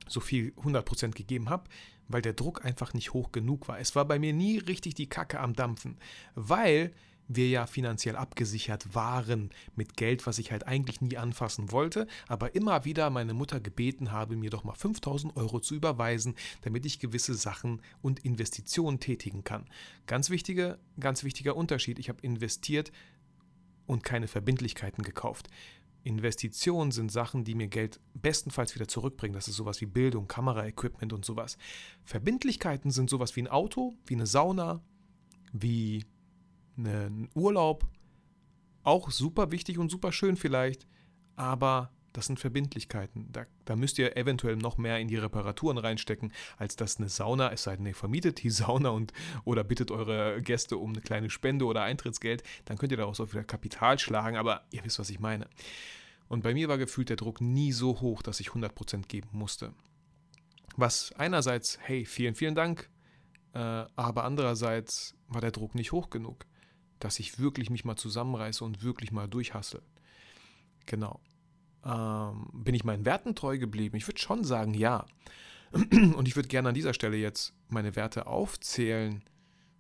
so viel 100% gegeben habe? Weil der Druck einfach nicht hoch genug war. Es war bei mir nie richtig die Kacke am Dampfen, weil wir ja finanziell abgesichert waren mit Geld, was ich halt eigentlich nie anfassen wollte, aber immer wieder meine Mutter gebeten habe, mir doch mal 5000 Euro zu überweisen, damit ich gewisse Sachen und Investitionen tätigen kann. Ganz wichtiger, ganz wichtiger Unterschied, ich habe investiert und keine Verbindlichkeiten gekauft. Investitionen sind Sachen, die mir Geld bestenfalls wieder zurückbringen. Das ist sowas wie Bildung, Kameraequipment und sowas. Verbindlichkeiten sind sowas wie ein Auto, wie eine Sauna, wie einen Urlaub, auch super wichtig und super schön vielleicht, aber das sind Verbindlichkeiten. Da, da, müsst ihr eventuell noch mehr in die Reparaturen reinstecken, als dass eine Sauna, es sei denn, ihr vermietet die Sauna und oder bittet eure Gäste um eine kleine Spende oder Eintrittsgeld, dann könnt ihr daraus auch wieder Kapital schlagen, aber ihr wisst, was ich meine. Und bei mir war gefühlt der Druck nie so hoch, dass ich 100% geben musste. Was einerseits, hey, vielen, vielen Dank, äh, aber andererseits war der Druck nicht hoch genug, dass ich wirklich mich mal zusammenreiße und wirklich mal durchhassel. Genau. Ähm, bin ich meinen Werten treu geblieben? Ich würde schon sagen, ja. Und ich würde gerne an dieser Stelle jetzt meine Werte aufzählen,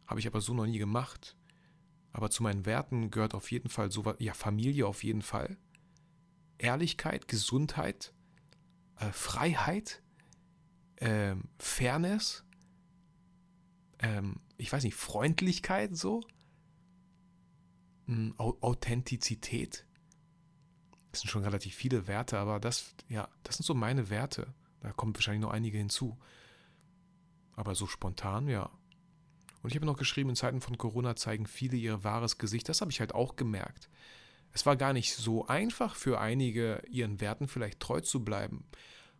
habe ich aber so noch nie gemacht. Aber zu meinen Werten gehört auf jeden Fall so ja, Familie auf jeden Fall. Ehrlichkeit, Gesundheit, äh, Freiheit, äh, Fairness, ähm, ich weiß nicht, Freundlichkeit so, ähm, Authentizität. Das sind schon relativ viele Werte, aber das, ja, das sind so meine Werte. Da kommen wahrscheinlich noch einige hinzu. Aber so spontan, ja. Und ich habe noch geschrieben, in Zeiten von Corona zeigen viele ihr wahres Gesicht. Das habe ich halt auch gemerkt. Es war gar nicht so einfach für einige, ihren Werten vielleicht treu zu bleiben.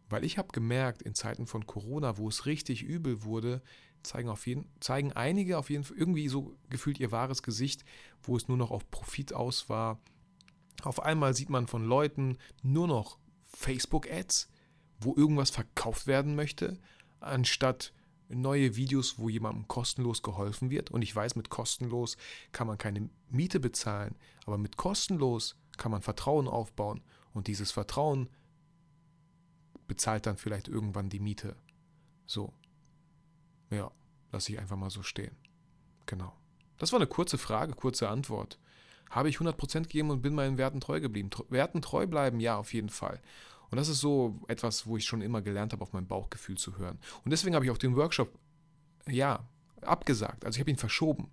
Weil ich habe gemerkt, in Zeiten von Corona, wo es richtig übel wurde, zeigen, auf jeden, zeigen einige auf jeden Fall irgendwie so gefühlt ihr wahres Gesicht, wo es nur noch auf Profit aus war. Auf einmal sieht man von Leuten nur noch Facebook-Ads, wo irgendwas verkauft werden möchte, anstatt neue Videos, wo jemandem kostenlos geholfen wird. Und ich weiß, mit kostenlos kann man keine Miete bezahlen, aber mit kostenlos kann man Vertrauen aufbauen. Und dieses Vertrauen bezahlt dann vielleicht irgendwann die Miete. So. Ja, lasse ich einfach mal so stehen. Genau. Das war eine kurze Frage, kurze Antwort. Habe ich 100% gegeben und bin meinen Werten treu geblieben? Werten treu bleiben? Ja, auf jeden Fall. Und das ist so etwas, wo ich schon immer gelernt habe, auf mein Bauchgefühl zu hören. Und deswegen habe ich auch den Workshop, ja, abgesagt. Also ich habe ihn verschoben,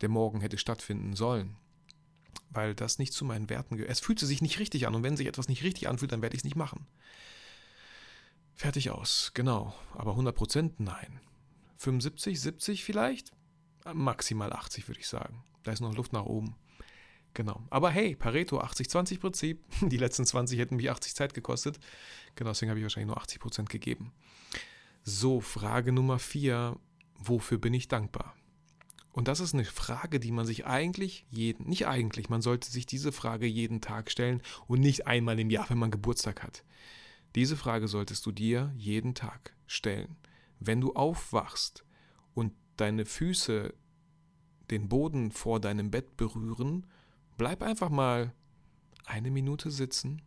der morgen hätte stattfinden sollen. Weil das nicht zu meinen Werten gehört. Es fühlte sich nicht richtig an. Und wenn sich etwas nicht richtig anfühlt, dann werde ich es nicht machen. Fertig aus, genau. Aber 100% nein. 75, 70 vielleicht? Maximal 80 würde ich sagen. Da ist noch Luft nach oben. Genau. Aber hey, Pareto, 80-20-Prinzip. Die letzten 20 hätten mich 80 Zeit gekostet. Genau, deswegen habe ich wahrscheinlich nur 80 Prozent gegeben. So, Frage Nummer 4. Wofür bin ich dankbar? Und das ist eine Frage, die man sich eigentlich jeden, nicht eigentlich, man sollte sich diese Frage jeden Tag stellen und nicht einmal im Jahr, wenn man Geburtstag hat. Diese Frage solltest du dir jeden Tag stellen. Wenn du aufwachst und deine Füße den Boden vor deinem Bett berühren, Bleib einfach mal eine Minute sitzen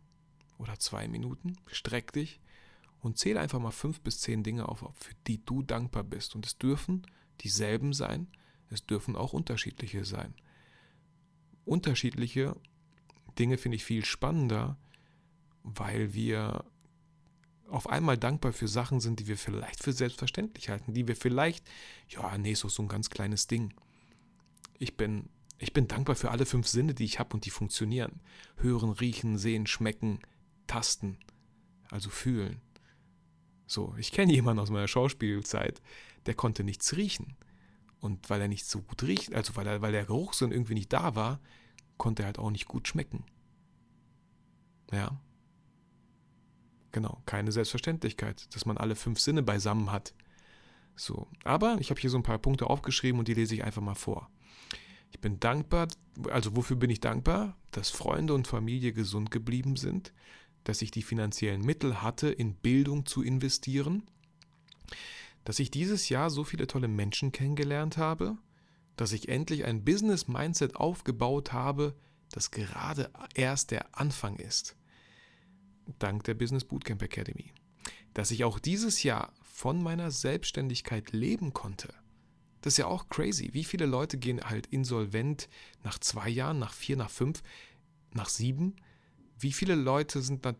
oder zwei Minuten, streck dich und zähle einfach mal fünf bis zehn Dinge auf, für die du dankbar bist. Und es dürfen dieselben sein, es dürfen auch unterschiedliche sein. Unterschiedliche Dinge finde ich viel spannender, weil wir auf einmal dankbar für Sachen sind, die wir vielleicht für selbstverständlich halten, die wir vielleicht, ja, nee, so, so ein ganz kleines Ding. Ich bin ich bin dankbar für alle fünf Sinne, die ich habe und die funktionieren. Hören, riechen, sehen, schmecken, tasten, also fühlen. So, ich kenne jemanden aus meiner Schauspielzeit, der konnte nichts riechen. Und weil er nicht so gut riecht, also weil, er, weil der Geruchssinn irgendwie nicht da war, konnte er halt auch nicht gut schmecken. Ja. Genau, keine Selbstverständlichkeit, dass man alle fünf Sinne beisammen hat. So, aber ich habe hier so ein paar Punkte aufgeschrieben und die lese ich einfach mal vor. Ich bin dankbar, also wofür bin ich dankbar? Dass Freunde und Familie gesund geblieben sind, dass ich die finanziellen Mittel hatte, in Bildung zu investieren, dass ich dieses Jahr so viele tolle Menschen kennengelernt habe, dass ich endlich ein Business-Mindset aufgebaut habe, das gerade erst der Anfang ist. Dank der Business Bootcamp Academy. Dass ich auch dieses Jahr von meiner Selbstständigkeit leben konnte das ist ja auch crazy. Wie viele Leute gehen halt insolvent nach zwei Jahren, nach vier, nach fünf, nach sieben? Wie viele Leute sind da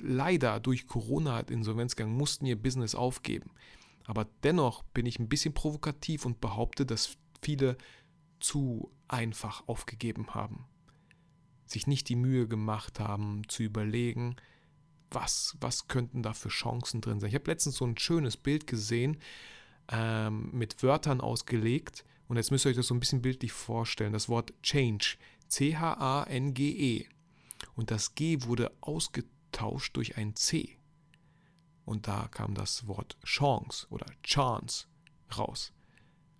leider durch Corona halt Insolvenz gegangen, mussten ihr Business aufgeben? Aber dennoch bin ich ein bisschen provokativ und behaupte, dass viele zu einfach aufgegeben haben. Sich nicht die Mühe gemacht haben, zu überlegen, was, was könnten da für Chancen drin sein. Ich habe letztens so ein schönes Bild gesehen, ähm, mit Wörtern ausgelegt. Und jetzt müsst ihr euch das so ein bisschen bildlich vorstellen. Das Wort Change, C-H-A-N-G-E. Und das G wurde ausgetauscht durch ein C. Und da kam das Wort Chance oder Chance raus.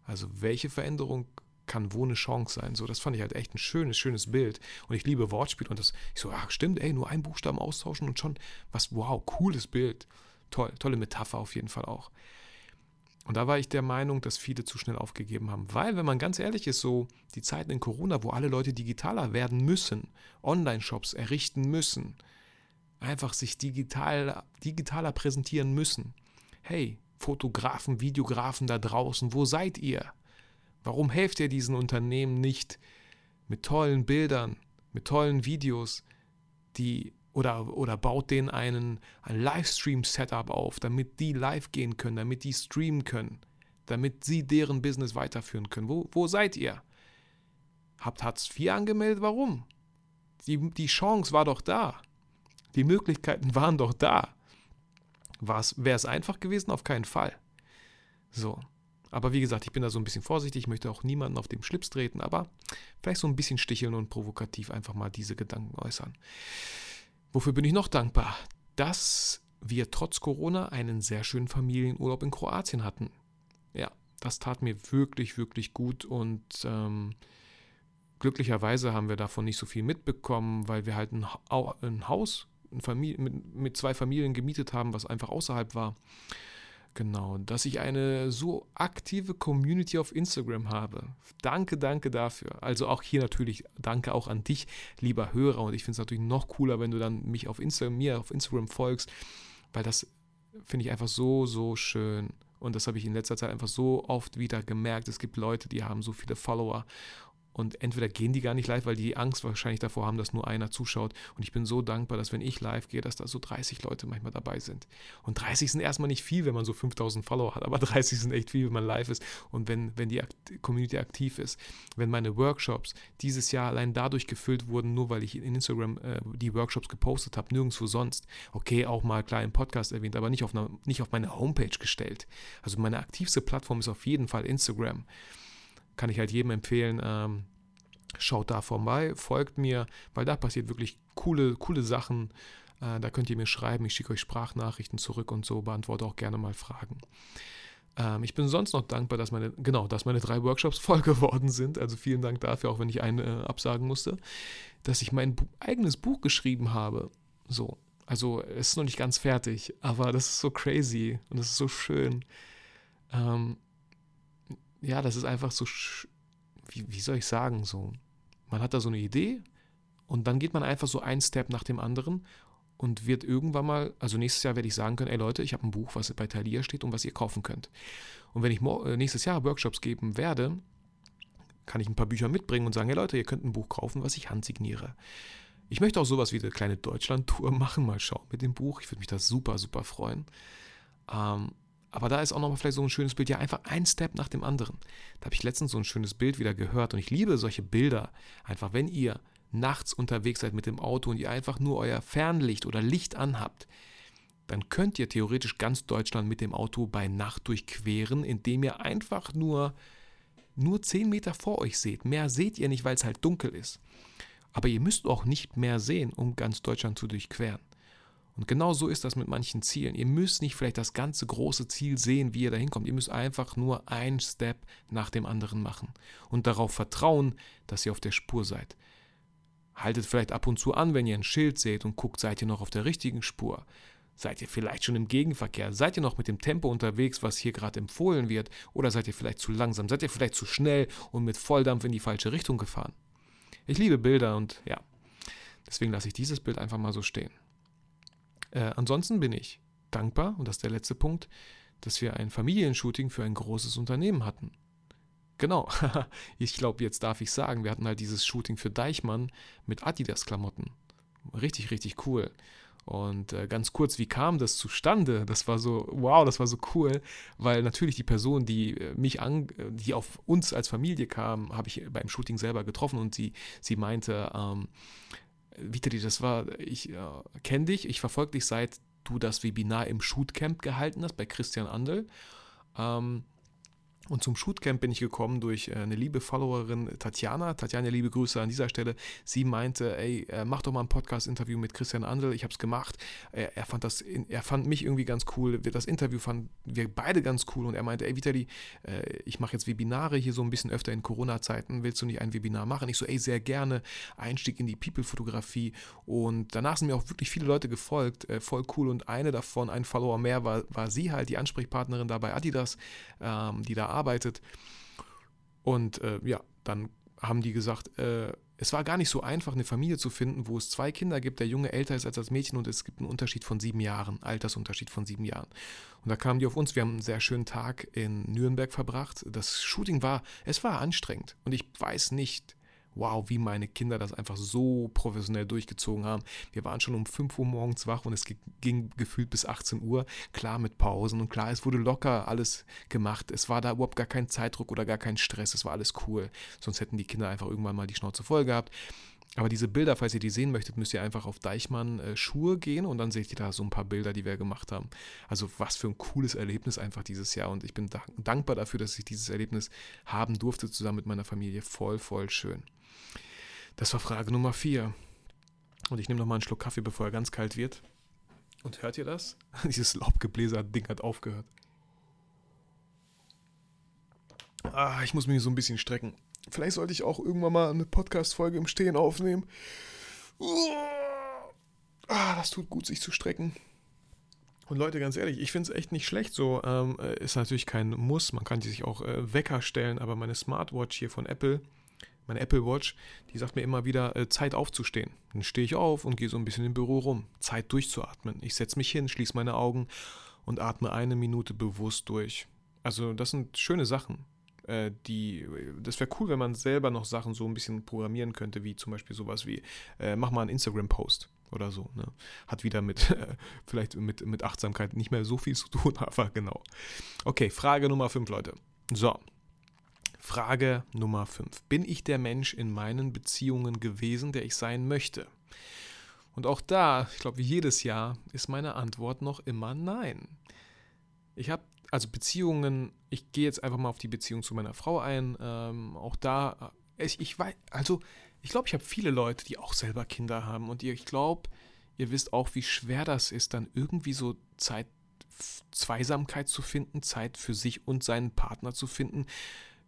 Also welche Veränderung kann wo eine Chance sein? So, das fand ich halt echt ein schönes, schönes Bild. Und ich liebe Wortspiel. Und das, ich so, ach stimmt, ey, nur einen Buchstaben austauschen und schon, was, wow, cooles Bild. Toll, tolle Metapher auf jeden Fall auch. Und da war ich der Meinung, dass viele zu schnell aufgegeben haben. Weil, wenn man ganz ehrlich ist, so die Zeiten in Corona, wo alle Leute digitaler werden müssen, Online-Shops errichten müssen, einfach sich digital, digitaler präsentieren müssen. Hey, Fotografen, Videografen da draußen, wo seid ihr? Warum helft ihr diesen Unternehmen nicht mit tollen Bildern, mit tollen Videos, die oder, oder baut denen einen, ein Livestream-Setup auf, damit die live gehen können, damit die streamen können, damit sie deren Business weiterführen können. Wo, wo seid ihr? Habt Hartz IV angemeldet? Warum? Die, die Chance war doch da. Die Möglichkeiten waren doch da. Wäre es einfach gewesen? Auf keinen Fall. So. Aber wie gesagt, ich bin da so ein bisschen vorsichtig, ich möchte auch niemanden auf dem Schlips treten, aber vielleicht so ein bisschen sticheln und provokativ einfach mal diese Gedanken äußern. Wofür bin ich noch dankbar? Dass wir trotz Corona einen sehr schönen Familienurlaub in Kroatien hatten. Ja, das tat mir wirklich, wirklich gut und ähm, glücklicherweise haben wir davon nicht so viel mitbekommen, weil wir halt ein, ein Haus ein mit, mit zwei Familien gemietet haben, was einfach außerhalb war. Genau, dass ich eine so aktive Community auf Instagram habe. Danke, danke dafür. Also auch hier natürlich danke auch an dich, lieber Hörer. Und ich finde es natürlich noch cooler, wenn du dann mich auf Instagram, mir auf Instagram folgst, weil das finde ich einfach so, so schön. Und das habe ich in letzter Zeit einfach so oft wieder gemerkt. Es gibt Leute, die haben so viele Follower und entweder gehen die gar nicht live, weil die Angst wahrscheinlich davor haben, dass nur einer zuschaut. Und ich bin so dankbar, dass wenn ich live gehe, dass da so 30 Leute manchmal dabei sind. Und 30 sind erstmal nicht viel, wenn man so 5000 Follower hat, aber 30 sind echt viel, wenn man live ist und wenn, wenn die Community aktiv ist. Wenn meine Workshops dieses Jahr allein dadurch gefüllt wurden, nur weil ich in Instagram äh, die Workshops gepostet habe, nirgendwo sonst. Okay, auch mal klar im Podcast erwähnt, aber nicht auf, einer, nicht auf meine Homepage gestellt. Also meine aktivste Plattform ist auf jeden Fall Instagram kann ich halt jedem empfehlen, ähm, schaut da vorbei, folgt mir, weil da passiert wirklich coole, coole Sachen. Äh, da könnt ihr mir schreiben, ich schicke euch Sprachnachrichten zurück und so, beantworte auch gerne mal Fragen. Ähm, ich bin sonst noch dankbar, dass meine, genau, dass meine drei Workshops voll geworden sind. Also vielen Dank dafür, auch wenn ich einen äh, absagen musste, dass ich mein Bu eigenes Buch geschrieben habe. So, also es ist noch nicht ganz fertig, aber das ist so crazy und das ist so schön. Ähm, ja, das ist einfach so, wie, wie soll ich sagen, so, man hat da so eine Idee und dann geht man einfach so ein Step nach dem anderen und wird irgendwann mal, also nächstes Jahr werde ich sagen können, ey Leute, ich habe ein Buch, was bei Thalia steht und was ihr kaufen könnt. Und wenn ich äh, nächstes Jahr Workshops geben werde, kann ich ein paar Bücher mitbringen und sagen, hey Leute, ihr könnt ein Buch kaufen, was ich handsigniere. Ich möchte auch sowas wie eine kleine Deutschland-Tour machen, mal schauen mit dem Buch. Ich würde mich da super, super freuen. Ähm, aber da ist auch nochmal vielleicht so ein schönes Bild, ja, einfach ein Step nach dem anderen. Da habe ich letztens so ein schönes Bild wieder gehört und ich liebe solche Bilder. Einfach, wenn ihr nachts unterwegs seid mit dem Auto und ihr einfach nur euer Fernlicht oder Licht anhabt, dann könnt ihr theoretisch ganz Deutschland mit dem Auto bei Nacht durchqueren, indem ihr einfach nur, nur 10 Meter vor euch seht. Mehr seht ihr nicht, weil es halt dunkel ist. Aber ihr müsst auch nicht mehr sehen, um ganz Deutschland zu durchqueren. Und genau so ist das mit manchen Zielen. Ihr müsst nicht vielleicht das ganze große Ziel sehen, wie ihr da hinkommt. Ihr müsst einfach nur ein Step nach dem anderen machen und darauf vertrauen, dass ihr auf der Spur seid. Haltet vielleicht ab und zu an, wenn ihr ein Schild seht und guckt, seid ihr noch auf der richtigen Spur. Seid ihr vielleicht schon im Gegenverkehr? Seid ihr noch mit dem Tempo unterwegs, was hier gerade empfohlen wird? Oder seid ihr vielleicht zu langsam? Seid ihr vielleicht zu schnell und mit Volldampf in die falsche Richtung gefahren? Ich liebe Bilder und ja, deswegen lasse ich dieses Bild einfach mal so stehen. Äh, ansonsten bin ich dankbar, und das ist der letzte Punkt, dass wir ein Familienshooting für ein großes Unternehmen hatten. Genau, ich glaube, jetzt darf ich sagen, wir hatten halt dieses Shooting für Deichmann mit Adidas-Klamotten. Richtig, richtig cool. Und äh, ganz kurz, wie kam das zustande? Das war so, wow, das war so cool, weil natürlich die Person, die äh, mich an, die auf uns als Familie kam, habe ich beim Shooting selber getroffen und sie, sie meinte, ähm, Vitali, das war, ich äh, kenne dich, ich verfolge dich seit du das Webinar im Shootcamp gehalten hast bei Christian Andel. Ähm, Und zum Shootcamp bin ich gekommen durch äh, eine liebe Followerin Tatjana. Tatjana, liebe Grüße an dieser Stelle. Sie meinte, ey, äh, mach doch mal ein Podcast-Interview mit Christian Andel. Ich habe es gemacht. Er, er, fand das, er fand mich irgendwie ganz cool. Das Interview fanden wir beide ganz cool. Und er meinte, ey, Vitali, äh, ich mache jetzt Webinare hier so ein bisschen öfter in Corona-Zeiten. Willst du nicht ein Webinar machen? Ich so, ey, sehr gerne. Einstieg in die People-Fotografie. Und danach sind mir auch wirklich viele Leute gefolgt. voll cool. Und eine davon, ein Follower mehr, war, war sie halt, die Ansprechpartnerin da bei Adidas, ähm, die da arbeitet gearbeitet. Und äh, ja, dann haben die gesagt, äh, es war gar nicht so einfach, eine Familie zu finden, wo es zwei Kinder gibt, der Junge älter ist als das Mädchen und es gibt einen Unterschied von sieben Jahren, Altersunterschied von sieben Jahren. Und da kamen die auf uns, wir haben einen sehr schönen Tag in Nürnberg verbracht. Das Shooting war, es war anstrengend und ich weiß nicht, wow, wie meine Kinder das einfach so professionell durchgezogen haben. Wir waren schon um 5 Uhr morgens wach und es ging gefühlt bis 18 Uhr. Klar mit Pausen und klar, es wurde locker alles gemacht. Es war da überhaupt gar kein Zeitdruck oder gar kein Stress. Es war alles cool. Sonst hätten die Kinder einfach irgendwann mal die Schnauze voll gehabt. Aber diese Bilder, falls ihr die sehen möchtet, müsst ihr einfach auf Deichmann äh, Schuhe gehen und dann seht ihr da so ein paar Bilder, die wir gemacht haben. Also was für ein cooles Erlebnis einfach dieses Jahr und ich bin dankbar dafür, dass ich dieses Erlebnis haben durfte zusammen mit meiner Familie. Voll, voll schön. Das war Frage Nummer 4. Und ich nehme noch mal einen Schluck Kaffee, bevor er ganz kalt wird. Und hört ihr das? Dieses Laubgebläser-Ding hat aufgehört. Ah, ich muss mich so ein bisschen strecken. Vielleicht sollte ich auch irgendwann mal eine Podcast-Folge im Stehen aufnehmen. Ah, das tut gut, sich zu strecken. Und Leute, ganz ehrlich, ich finde es echt nicht schlecht. So ähm, äh, ist natürlich kein Muss. Man kann sich auch äh, Wecker stellen, aber meine Smartwatch hier von Apple, meine Apple Watch, die sagt mir immer wieder, äh, Zeit aufzustehen. Dann stehe ich auf und gehe so ein bisschen im Büro rum. Zeit durchzuatmen. Ich setze mich hin, schließe meine Augen und atme eine Minute bewusst durch. Also das sind schöne Sachen. Äh, die, das wäre cool, wenn man selber noch Sachen so ein bisschen programmieren könnte, wie zum Beispiel sowas wie, äh, mach mal einen Instagram-Post oder so. Ne? Hat wieder mit, äh, vielleicht mit, mit Achtsamkeit nicht mehr so viel zu tun, aber genau. Okay, Frage Nummer 5, Leute. So, Frage Nummer 5. Bin ich der Mensch in meinen Beziehungen gewesen, der ich sein möchte? Und auch da, ich glaube, wie jedes Jahr, ist meine Antwort noch immer nein. Ich habe also Beziehungen, ich gehe jetzt einfach mal auf die Beziehung zu meiner Frau ein. Ähm, auch da, ich, ich weiß, also ich glaube, ich habe viele Leute, die auch selber Kinder haben. Und ihr, ich glaube, ihr wisst auch, wie schwer das ist, dann irgendwie so Zeit, Zweisamkeit zu finden, Zeit für sich und seinen Partner zu finden.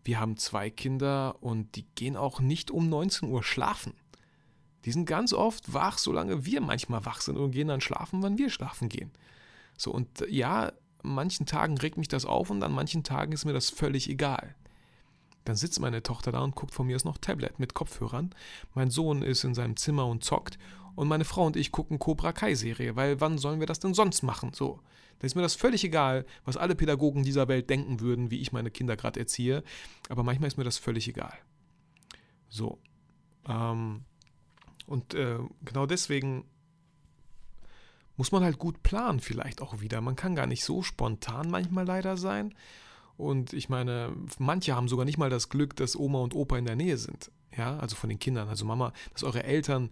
Wir haben zwei Kinder und die gehen auch nicht um 19 Uhr schlafen. Die sind ganz oft wach, solange wir manchmal wach sind und gehen dann schlafen, wann wir schlafen gehen. So, und ja, an manchen Tagen regt mich das auf und an manchen Tagen ist mir das völlig egal. Dann sitzt meine Tochter da und guckt von mir aus noch Tablet mit Kopfhörern. Mein Sohn ist in seinem Zimmer und zockt. Und meine Frau und ich gucken Cobra Kai-Serie, weil wann sollen wir das denn sonst machen? So. Da ist mir das völlig egal, was alle Pädagogen dieser Welt denken würden, wie ich meine Kinder gerade erziehe. Aber manchmal ist mir das völlig egal. So. Ähm, und äh, genau deswegen muss man halt gut planen, vielleicht auch wieder. Man kann gar nicht so spontan manchmal leider sein. Und ich meine, manche haben sogar nicht mal das Glück, dass Oma und Opa in der Nähe sind. Ja, also von den Kindern, also Mama, dass eure Eltern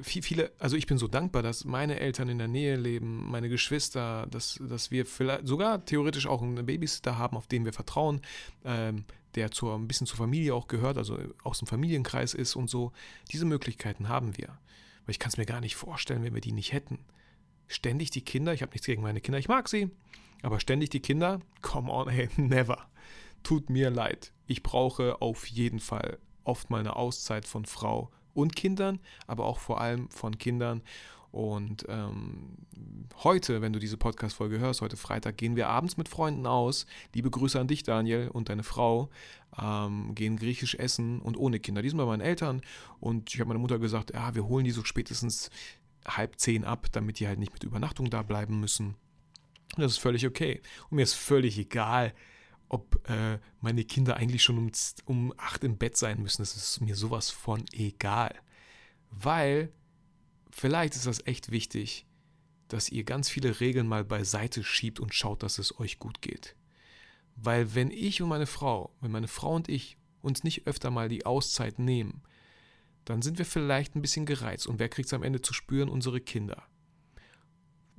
viele, also ich bin so dankbar, dass meine Eltern in der Nähe leben, meine Geschwister, dass, dass wir vielleicht sogar theoretisch auch einen Babysitter haben, auf den wir vertrauen, ähm, der zur, ein bisschen zur Familie auch gehört, also aus dem Familienkreis ist und so. Diese Möglichkeiten haben wir. Aber ich kann es mir gar nicht vorstellen, wenn wir die nicht hätten. Ständig die Kinder, ich habe nichts gegen meine Kinder, ich mag sie, aber ständig die Kinder, come on, hey, never. Tut mir leid. Ich brauche auf jeden Fall oft mal eine Auszeit von Frau und Kindern, aber auch vor allem von Kindern. Und ähm, heute, wenn du diese Podcast-Folge hörst, heute Freitag, gehen wir abends mit Freunden aus. Liebe Grüße an dich, Daniel, und deine Frau. Ähm, gehen griechisch essen und ohne Kinder. Die sind bei meinen Eltern. Und ich habe meiner Mutter gesagt, ja, wir holen die so spätestens halb zehn ab, damit die halt nicht mit Übernachtung da bleiben müssen. Und das ist völlig okay. Und mir ist völlig egal, ob äh, meine Kinder eigentlich schon um, um acht im Bett sein müssen. Das ist mir sowas von egal. Weil vielleicht ist das echt wichtig, dass ihr ganz viele Regeln mal beiseite schiebt und schaut, dass es euch gut geht. Weil wenn ich und meine Frau, wenn meine Frau und ich uns nicht öfter mal die Auszeit nehmen, dann sind wir vielleicht ein bisschen gereizt. Und wer kriegt es am Ende zu spüren? Unsere Kinder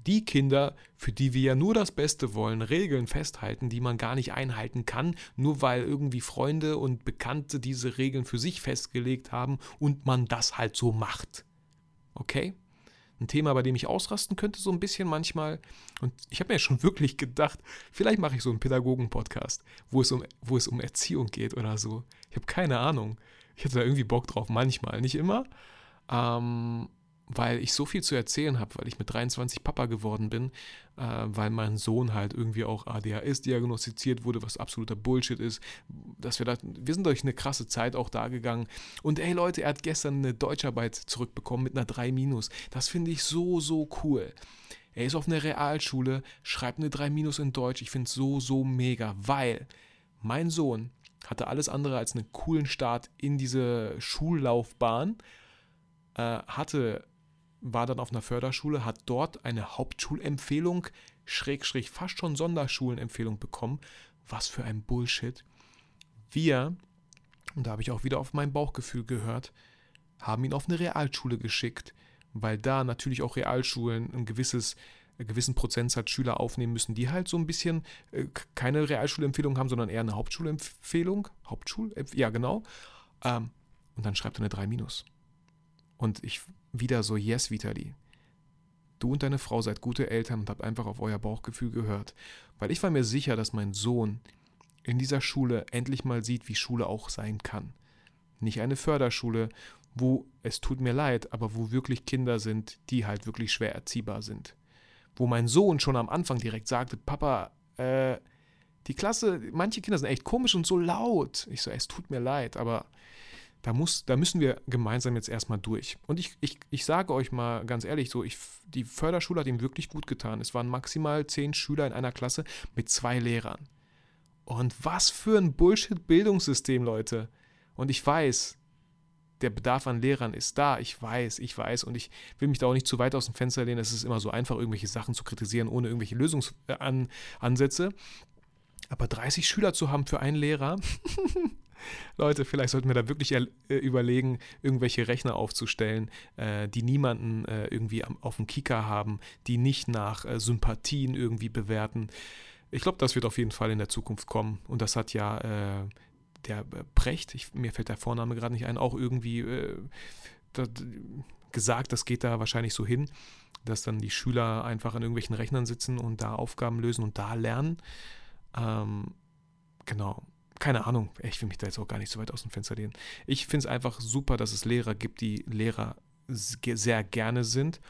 die Kinder, für die wir ja nur das Beste wollen, Regeln festhalten, die man gar nicht einhalten kann, nur weil irgendwie Freunde und Bekannte diese Regeln für sich festgelegt haben und man das halt so macht. Okay? Ein Thema, bei dem ich ausrasten könnte, so ein bisschen manchmal. Und ich habe mir schon wirklich gedacht, vielleicht mache ich so einen Pädagogen-Podcast, wo, es um, wo es um Erziehung geht oder so. Ich habe keine Ahnung. Ich hätte da irgendwie Bock drauf, manchmal, nicht immer. Ähm, weil ich so viel zu erzählen habe, weil ich mit 23 Papa geworden bin, äh, weil mein Sohn halt irgendwie auch ADHS diagnostiziert wurde, was absoluter Bullshit ist. Dass wir, da, wir sind durch eine krasse Zeit auch da gegangen. Und ey Leute, er hat gestern eine Deutscharbeit zurückbekommen mit einer 3 Das finde ich so, so cool. Er ist auf einer Realschule, schreibt eine 3 in Deutsch. Ich finde es so, so mega, weil mein Sohn hatte alles andere als einen coolen Start in diese Schullaufbahn, äh, hatte war dann auf einer Förderschule, hat dort eine Hauptschulempfehlung, Schrägstrich fast schon Sonderschulenempfehlung bekommen. Was für ein Bullshit. Wir, und da habe ich auch wieder auf mein Bauchgefühl gehört, haben ihn auf eine Realschule geschickt, weil da natürlich auch Realschulen ein gewisses einen gewissen Prozentsatz Schüler aufnehmen müssen, die halt so ein bisschen äh, keine Realschulempfehlung haben, sondern eher eine Hauptschulempfehlung. Hauptschul? Ja, genau. Ähm, und dann schreibt er eine 3 Und ich wieder so, yes, Vitali. Du und deine Frau seid gute Eltern und habt einfach auf euer Bauchgefühl gehört. Weil ich war mir sicher, dass mein Sohn in dieser Schule endlich mal sieht, wie Schule auch sein kann. Nicht eine Förderschule, wo es tut mir leid, aber wo wirklich Kinder sind, die halt wirklich schwer erziehbar sind. Wo mein Sohn schon am Anfang direkt sagte, Papa, äh, die Klasse, manche Kinder sind echt komisch und so laut. Ich so, es tut mir leid, aber da, muss, da müssen wir gemeinsam jetzt erstmal durch. Und ich, ich, ich sage euch mal ganz ehrlich, so, ich, die Förderschule hat ihm wirklich gut getan. Es waren maximal zehn Schüler in einer Klasse mit zwei Lehrern. Und was für ein Bullshit-Bildungssystem, Leute. Und ich weiß, der Bedarf an Lehrern ist da. Ich weiß, ich weiß. Und ich will mich da auch nicht zu weit aus dem Fenster lehnen. Es ist immer so einfach, irgendwelche Sachen zu kritisieren, ohne irgendwelche Lösungsansätze. Aber 30 Schüler zu haben für einen Lehrer, Leute, vielleicht sollten wir da wirklich äh, überlegen, irgendwelche Rechner aufzustellen, äh, die niemanden äh, irgendwie auf dem Kicker haben, die nicht nach Sympathien irgendwie bewerten. Ich glaube, das wird auf jeden Fall in der Zukunft kommen. Und das hat ja der Precht, ich, mir fällt der Vorname gerade nicht ein, auch irgendwie gesagt, das geht da wahrscheinlich so hin, dass dann die Schüler einfach an irgendwelchen Rechnern sitzen und da Aufgaben lösen und da lernen. Ähm, genau keine Ahnung, ich will mich da jetzt auch gar nicht so weit aus dem Fenster lehnen. Ich finde es einfach super, dass es Lehrer gibt, die Lehrer sehr gerne sind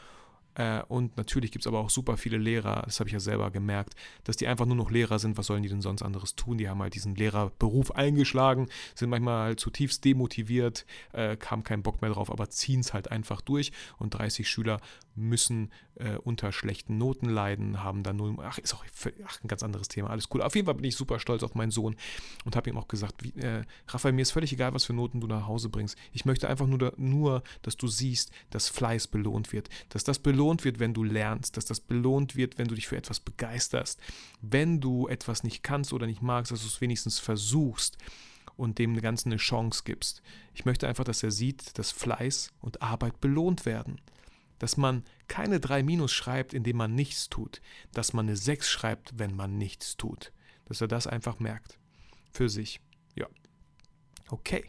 äh, und natürlich gibt es aber auch super viele Lehrer, das habe ich ja selber gemerkt, dass die einfach nur noch Lehrer sind. Was sollen die denn sonst anderes tun? Die haben halt diesen Lehrerberuf eingeschlagen, sind manchmal halt zutiefst demotiviert, äh, haben keinen Bock mehr drauf, aber ziehen es halt einfach durch. Und 30 Schüler müssen äh, unter schlechten Noten leiden, haben dann null. Ach, ist auch ach, ein ganz anderes Thema. Alles cool. Auf jeden Fall bin ich super stolz auf meinen Sohn und habe ihm auch gesagt, wie, äh, Raphael, mir ist völlig egal, was für Noten du nach Hause bringst. Ich möchte einfach nur, nur, dass du siehst, dass Fleiß belohnt wird, dass das belohnt belohnt wird, wenn du lernst, dass das belohnt wird, wenn du dich für etwas begeisterst. Wenn du etwas nicht kannst oder nicht magst, dass du es wenigstens versuchst und dem Ganzen eine Chance gibst. Ich möchte einfach, dass er sieht, dass Fleiß und Arbeit belohnt werden. Dass man keine 3 Minus schreibt, indem man nichts tut. Dass man eine 6 schreibt, wenn man nichts tut. Dass er das einfach merkt. Für sich. Ja. Okay.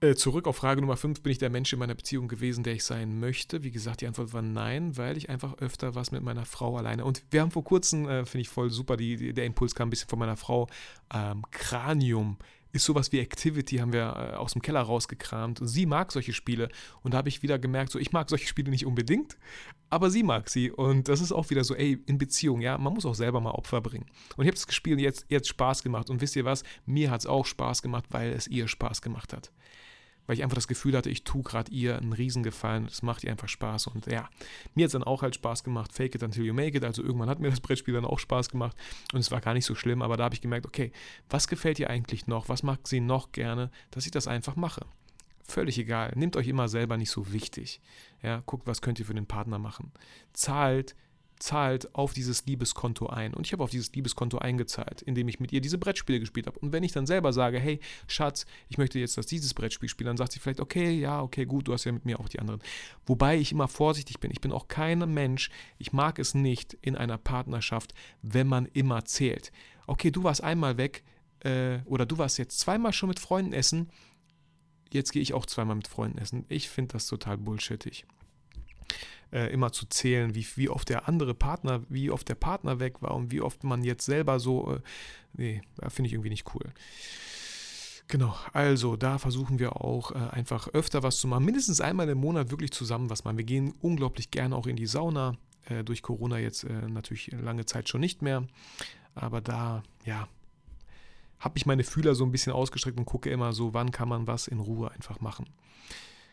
Äh, zurück auf Frage Nummer 5, bin ich der Mensch in meiner Beziehung gewesen, der ich sein möchte? Wie gesagt, die Antwort war nein, weil ich einfach öfter was mit meiner Frau alleine. Und wir haben vor kurzem, äh, finde ich voll super, die, die, der Impuls kam ein bisschen von meiner Frau, ähm, Cranium ist sowas wie Activity, haben wir äh, aus dem Keller rausgekramt. Und sie mag solche Spiele. Und da habe ich wieder gemerkt, so ich mag solche Spiele nicht unbedingt, aber sie mag sie. Und das ist auch wieder so, ey, in Beziehung, ja, man muss auch selber mal Opfer bringen. Und ich habe das gespielt jetzt, jetzt Spaß gemacht. Und wisst ihr was? Mir hat es auch Spaß gemacht, weil es ihr Spaß gemacht hat weil ich einfach das Gefühl hatte, ich tue gerade ihr einen Riesengefallen. Das macht ihr einfach Spaß. Und ja, mir hat es dann auch halt Spaß gemacht. Fake it until you make it. Also irgendwann hat mir das Brettspiel dann auch Spaß gemacht. Und es war gar nicht so schlimm. Aber da habe ich gemerkt, okay, was gefällt ihr eigentlich noch? Was mag sie noch gerne, dass ich das einfach mache? Völlig egal. Nehmt euch immer selber nicht so wichtig. Ja, guckt, was könnt ihr für den Partner machen. Zahlt zahlt auf dieses Liebeskonto ein. Und ich habe auf dieses Liebeskonto eingezahlt, indem ich mit ihr diese Brettspiele gespielt habe. Und wenn ich dann selber sage, hey, Schatz, ich möchte jetzt, dass dieses Brettspiel spielt, dann sagt sie vielleicht, okay, ja, okay, gut, du hast ja mit mir auch die anderen. Wobei ich immer vorsichtig bin. Ich bin auch kein Mensch, ich mag es nicht in einer Partnerschaft, wenn man immer zählt. Okay, du warst einmal weg äh, oder du warst jetzt zweimal schon mit Freunden essen, jetzt gehe ich auch zweimal mit Freunden essen. Ich finde das total bullshittig äh, immer zu zählen, wie, wie oft der andere Partner, wie oft der Partner weg war und wie oft man jetzt selber so, äh, nee, finde ich irgendwie nicht cool. Genau, also da versuchen wir auch äh, einfach öfter was zu machen. Mindestens einmal im Monat wirklich zusammen was machen. Wir gehen unglaublich gerne auch in die Sauna. Äh, durch Corona jetzt äh, natürlich lange Zeit schon nicht mehr. Aber da, ja, habe ich meine Fühler so ein bisschen ausgestreckt und gucke immer so, wann kann man was in Ruhe einfach machen.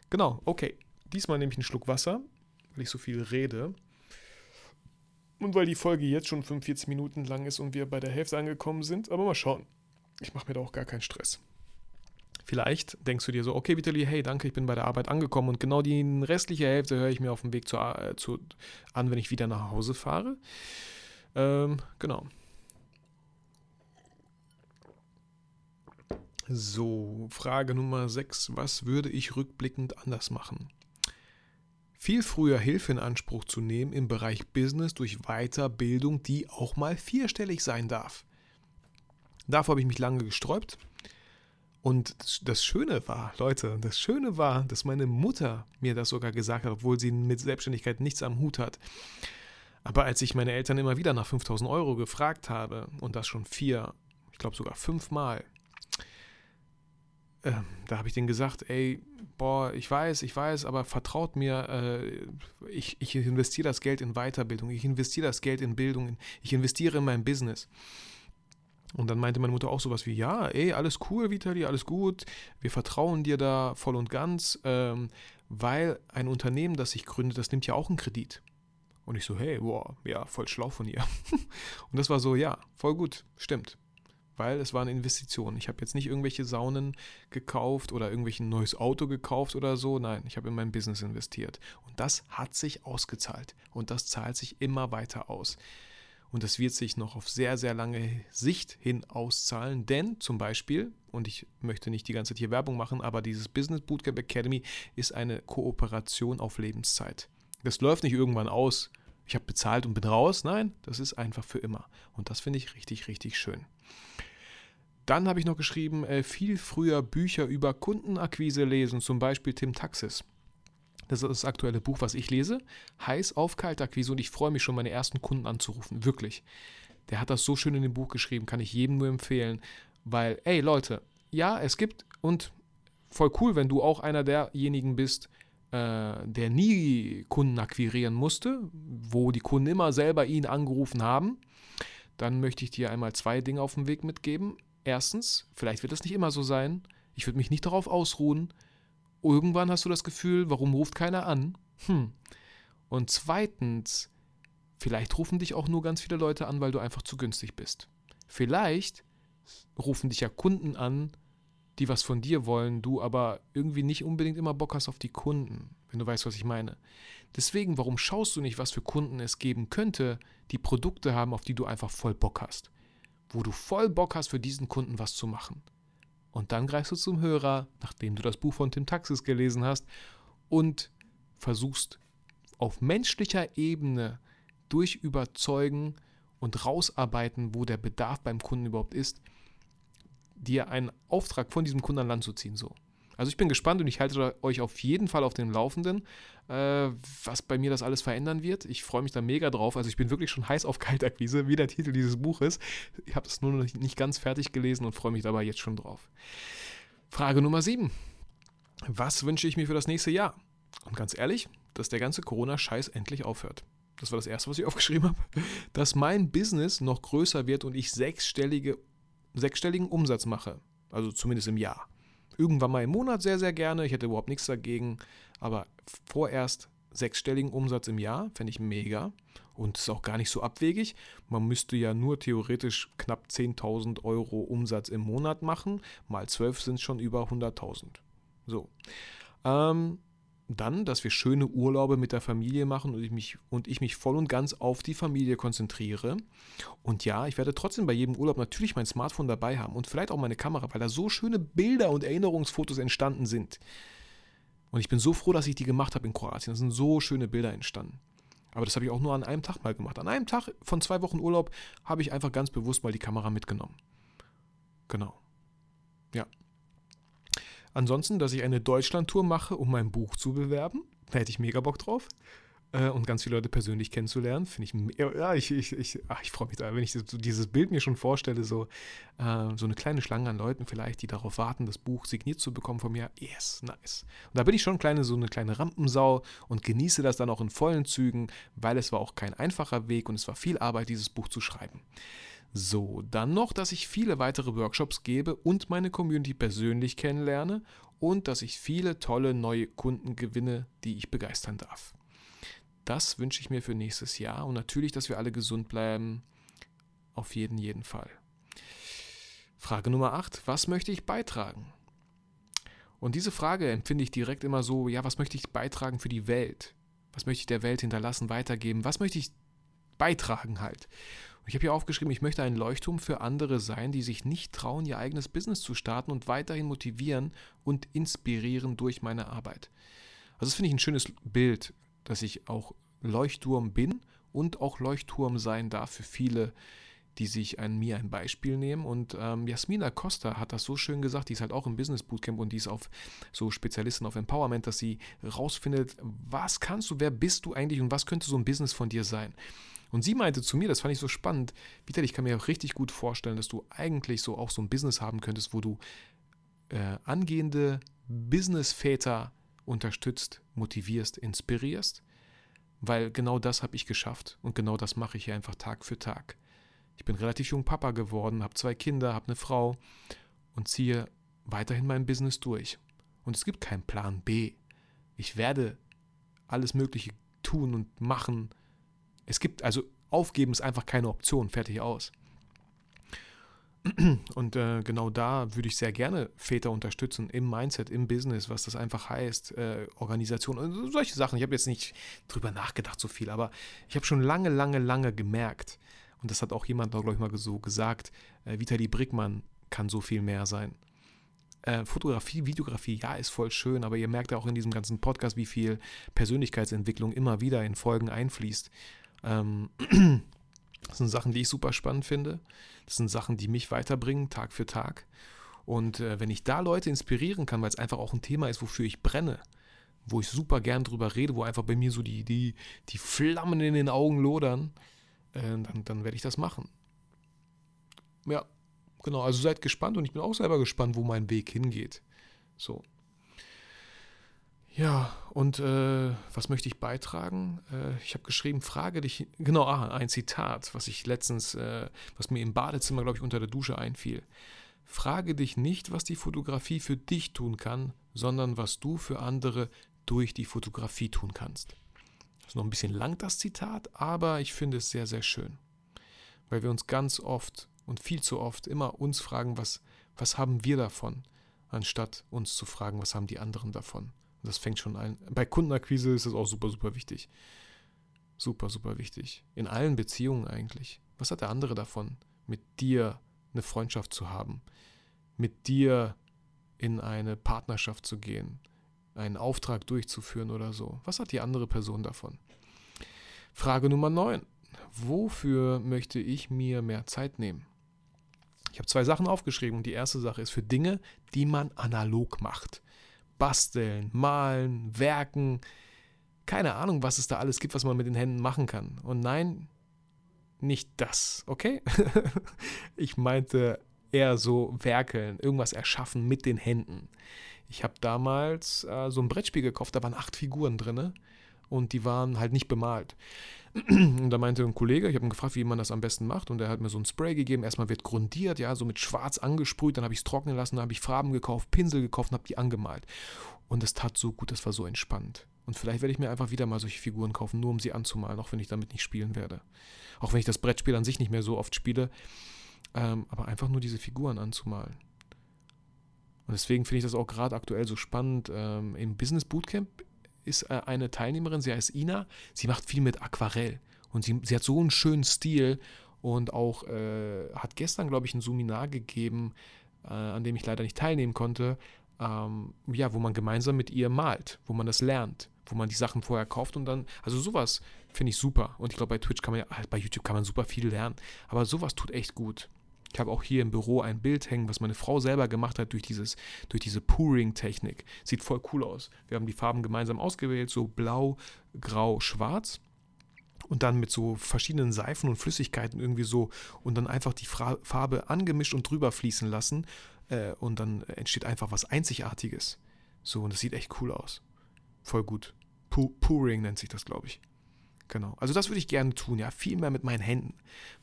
Genau, okay. Diesmal nehme ich einen Schluck Wasser ich so viel rede. Und weil die Folge jetzt schon 45 Minuten lang ist und wir bei der Hälfte angekommen sind. Aber mal schauen. Ich mache mir da auch gar keinen Stress. Vielleicht denkst du dir so, okay, Vitali, hey, danke, ich bin bei der Arbeit angekommen und genau die restliche Hälfte höre ich mir auf dem Weg zu, äh, zu, an, wenn ich wieder nach Hause fahre. Ähm, genau. So, Frage Nummer 6. Was würde ich rückblickend anders machen? Viel früher Hilfe in Anspruch zu nehmen im Bereich Business durch Weiterbildung, die auch mal vierstellig sein darf. Davor habe ich mich lange gesträubt. Und das Schöne war, Leute, das Schöne war, dass meine Mutter mir das sogar gesagt hat, obwohl sie mit Selbstständigkeit nichts am Hut hat. Aber als ich meine Eltern immer wieder nach 5000 Euro gefragt habe, und das schon vier, ich glaube sogar fünfmal, äh, da habe ich denen gesagt, ey, boah, ich weiß, ich weiß, aber vertraut mir, äh, ich, ich investiere das Geld in Weiterbildung, ich investiere das Geld in Bildung, ich investiere in mein Business. Und dann meinte meine Mutter auch sowas wie, ja, ey, alles cool, Vitali, alles gut, wir vertrauen dir da voll und ganz, ähm, weil ein Unternehmen, das sich gründet, das nimmt ja auch einen Kredit. Und ich so, hey, boah, ja, voll schlau von ihr. und das war so, ja, voll gut, stimmt weil es war eine Investition. Ich habe jetzt nicht irgendwelche Saunen gekauft oder irgendwelches neues Auto gekauft oder so. Nein, ich habe in mein Business investiert. Und das hat sich ausgezahlt. Und das zahlt sich immer weiter aus. Und das wird sich noch auf sehr, sehr lange Sicht hin auszahlen. Denn zum Beispiel, und ich möchte nicht die ganze Zeit hier Werbung machen, aber dieses Business Bootcamp Academy ist eine Kooperation auf Lebenszeit. Das läuft nicht irgendwann aus. Ich habe bezahlt und bin raus. Nein, das ist einfach für immer. Und das finde ich richtig, richtig schön. Dann habe ich noch geschrieben, äh, viel früher Bücher über Kundenakquise lesen, zum Beispiel Tim Taxis. Das ist das aktuelle Buch, was ich lese. Heiß auf Kaltakquise und ich freue mich schon, meine ersten Kunden anzurufen. Wirklich. Der hat das so schön in dem Buch geschrieben, kann ich jedem nur empfehlen. Weil, ey Leute, ja, es gibt und voll cool, wenn du auch einer derjenigen bist, äh, der nie Kunden akquirieren musste, wo die Kunden immer selber ihn angerufen haben. Dann möchte ich dir einmal zwei Dinge auf den Weg mitgeben. Erstens, vielleicht wird das nicht immer so sein. Ich würde mich nicht darauf ausruhen. Irgendwann hast du das Gefühl, warum ruft keiner an? Hm. Und zweitens, vielleicht rufen dich auch nur ganz viele Leute an, weil du einfach zu günstig bist. Vielleicht rufen dich ja Kunden an, die was von dir wollen, du aber irgendwie nicht unbedingt immer Bock hast auf die Kunden, wenn du weißt, was ich meine. Deswegen, warum schaust du nicht, was für Kunden es geben könnte, die Produkte haben, auf die du einfach voll Bock hast? Wo du voll Bock hast, für diesen Kunden was zu machen. Und dann greifst du zum Hörer, nachdem du das Buch von Tim Taxis gelesen hast, und versuchst auf menschlicher Ebene durch Überzeugen und rausarbeiten, wo der Bedarf beim Kunden überhaupt ist, dir einen Auftrag von diesem Kunden an Land zu ziehen. So. Also ich bin gespannt und ich halte euch auf jeden Fall auf dem Laufenden, äh, was bei mir das alles verändern wird. Ich freue mich da mega drauf. Also ich bin wirklich schon heiß auf Kaltakquise, wie der Titel dieses Buches. Ich habe es nur noch nicht ganz fertig gelesen und freue mich dabei jetzt schon drauf. Frage Nummer 7. Was wünsche ich mir für das nächste Jahr? Und ganz ehrlich, dass der ganze Corona-Scheiß endlich aufhört. Das war das Erste, was ich aufgeschrieben habe. Dass mein Business noch größer wird und ich sechsstellige, sechsstelligen Umsatz mache. Also zumindest im Jahr. Irgendwann mal im Monat sehr, sehr gerne. Ich hätte überhaupt nichts dagegen. Aber vorerst sechsstelligen Umsatz im Jahr fände ich mega. Und ist auch gar nicht so abwegig. Man müsste ja nur theoretisch knapp 10.000 Euro Umsatz im Monat machen. Mal 12 sind schon über 100.000. So. Ähm, dann, dass wir schöne Urlaube mit der Familie machen und ich, mich, und ich mich voll und ganz auf die Familie konzentriere. Und ja, ich werde trotzdem bei jedem Urlaub natürlich mein Smartphone dabei haben und vielleicht auch meine Kamera, weil da so schöne Bilder und Erinnerungsfotos entstanden sind. Und ich bin so froh, dass ich die gemacht habe in Kroatien. Da sind so schöne Bilder entstanden. Aber das habe ich auch nur an einem Tag mal gemacht. An einem Tag von zwei Wochen Urlaub habe ich einfach ganz bewusst mal die Kamera mitgenommen. Genau. Ja. Ansonsten, dass ich eine Deutschland-Tour mache, um mein Buch zu bewerben. Da hätte ich mega Bock drauf. Äh, und ganz viele Leute persönlich kennenzulernen, finde ich, ja, ich, ich, ich, ich freue mich da, wenn ich so dieses Bild mir schon vorstelle, so, äh, so eine kleine Schlange an Leuten vielleicht, die darauf warten, das Buch signiert zu bekommen von mir. Yes, nice. Und da bin ich schon kleine, so eine kleine Rampensau und genieße das dann auch in vollen Zügen, weil es war auch kein einfacher Weg und es war viel Arbeit, dieses Buch zu schreiben. So, dann noch, dass ich viele weitere Workshops gebe und meine Community persönlich kennenlerne und dass ich viele tolle neue Kunden gewinne, die ich begeistern darf. Das wünsche ich mir für nächstes Jahr und natürlich, dass wir alle gesund bleiben. Auf jeden, jeden Fall. Frage Nummer 8. Was möchte ich beitragen? Und diese Frage empfinde ich direkt immer so, ja, was möchte ich beitragen für die Welt? Was möchte ich der Welt hinterlassen, weitergeben? Was möchte ich beitragen halt? Ich habe hier aufgeschrieben, ich möchte ein Leuchtturm für andere sein, die sich nicht trauen, ihr eigenes Business zu starten und weiterhin motivieren und inspirieren durch meine Arbeit. Also das finde ich ein schönes Bild, dass ich auch Leuchtturm bin und auch Leuchtturm sein darf für viele, die sich an mir ein Beispiel nehmen. Und ähm, Jasmina Costa hat das so schön gesagt, die ist halt auch im Business Bootcamp und die ist auf so Spezialistin auf Empowerment, dass sie rausfindet, was kannst du, wer bist du eigentlich und was könnte so ein Business von dir sein. Und sie meinte zu mir, das fand ich so spannend, Vital, ich kann mir auch richtig gut vorstellen, dass du eigentlich so auch so ein Business haben könntest, wo du äh, angehende Businessväter unterstützt, motivierst, inspirierst, weil genau das habe ich geschafft und genau das mache ich hier einfach Tag für Tag. Ich bin relativ jung Papa geworden, habe zwei Kinder, habe eine Frau und ziehe weiterhin mein Business durch. Und es gibt keinen Plan B. Ich werde alles Mögliche tun und machen, es gibt, also aufgeben ist einfach keine Option, fertig aus. Und äh, genau da würde ich sehr gerne Väter unterstützen im Mindset, im Business, was das einfach heißt, äh, Organisation und solche Sachen. Ich habe jetzt nicht drüber nachgedacht so viel, aber ich habe schon lange, lange, lange gemerkt, und das hat auch jemand, glaube ich, mal so gesagt, äh, Vitali Brickmann kann so viel mehr sein. Äh, Fotografie, Videografie, ja, ist voll schön, aber ihr merkt ja auch in diesem ganzen Podcast, wie viel Persönlichkeitsentwicklung immer wieder in Folgen einfließt. Ähm, das sind Sachen, die ich super spannend finde. Das sind Sachen, die mich weiterbringen, Tag für Tag. Und äh, wenn ich da Leute inspirieren kann, weil es einfach auch ein Thema ist, wofür ich brenne, wo ich super gern drüber rede, wo einfach bei mir so die, die, die Flammen in den Augen lodern, äh, dann, dann werde ich das machen. Ja, genau. Also seid gespannt und ich bin auch selber gespannt, wo mein Weg hingeht. So. Ja, und äh, was möchte ich beitragen? Äh, ich habe geschrieben, frage dich, genau, ah, ein Zitat, was ich letztens, äh, was mir im Badezimmer, glaube ich, unter der Dusche einfiel. Frage dich nicht, was die Fotografie für dich tun kann, sondern was du für andere durch die Fotografie tun kannst. Das ist noch ein bisschen lang, das Zitat, aber ich finde es sehr, sehr schön. Weil wir uns ganz oft und viel zu oft immer uns fragen, was, was haben wir davon, anstatt uns zu fragen, was haben die anderen davon. Das fängt schon an. Bei Kundenakquise ist das auch super, super wichtig. Super, super wichtig. In allen Beziehungen eigentlich. Was hat der andere davon, mit dir eine Freundschaft zu haben? Mit dir in eine Partnerschaft zu gehen? Einen Auftrag durchzuführen oder so? Was hat die andere Person davon? Frage Nummer 9. Wofür möchte ich mir mehr Zeit nehmen? Ich habe zwei Sachen aufgeschrieben und die erste Sache ist für Dinge, die man analog macht basteln, malen, werken. Keine Ahnung, was es da alles gibt, was man mit den Händen machen kann. Und nein, nicht das, okay? ich meinte eher so werkeln, irgendwas erschaffen mit den Händen. Ich habe damals äh, so ein Brettspiel gekauft, da waren acht Figuren drin und die waren halt nicht bemalt. Und da meinte ein Kollege, ich habe ihn gefragt, wie man das am besten macht, und er hat mir so ein Spray gegeben. Erstmal wird grundiert, ja, so mit Schwarz angesprüht, dann habe ich es trocknen lassen, dann habe ich Farben gekauft, Pinsel gekauft und habe die angemalt. Und es tat so gut, das war so entspannt. Und vielleicht werde ich mir einfach wieder mal solche Figuren kaufen, nur um sie anzumalen, auch wenn ich damit nicht spielen werde. Auch wenn ich das Brettspiel an sich nicht mehr so oft spiele, ähm, aber einfach nur diese Figuren anzumalen. Und deswegen finde ich das auch gerade aktuell so spannend. Ähm, Im Business Bootcamp ist äh, eine Teilnehmerin, sie heißt Ina, sie macht viel mit Aquarell und sie, sie hat so einen schönen Stil und auch äh, hat gestern, glaube ich, ein Seminar gegeben, äh, an dem ich leider nicht teilnehmen konnte, ähm, ja, wo man gemeinsam mit ihr malt, wo man das lernt, wo man die Sachen vorher kauft und dann, also sowas finde ich super. Und ich glaube, bei Twitch kann man ja, bei YouTube kann man super viel lernen, aber sowas tut echt gut. Ich habe auch hier im Büro ein Bild hängen, was meine Frau selber gemacht hat durch, dieses, durch diese Pouring-Technik. Sieht voll cool aus. Wir haben die Farben gemeinsam ausgewählt, so blau, grau, schwarz. Und dann mit so verschiedenen Seifen und Flüssigkeiten irgendwie so und dann einfach die Farbe angemischt und drüber fließen lassen. Äh, und dann entsteht einfach was Einzigartiges. So, und das sieht echt cool aus. Voll gut. Pouring nennt sich das, glaube ich. Genau. Also das würde ich gerne tun, ja, viel mehr mit meinen Händen,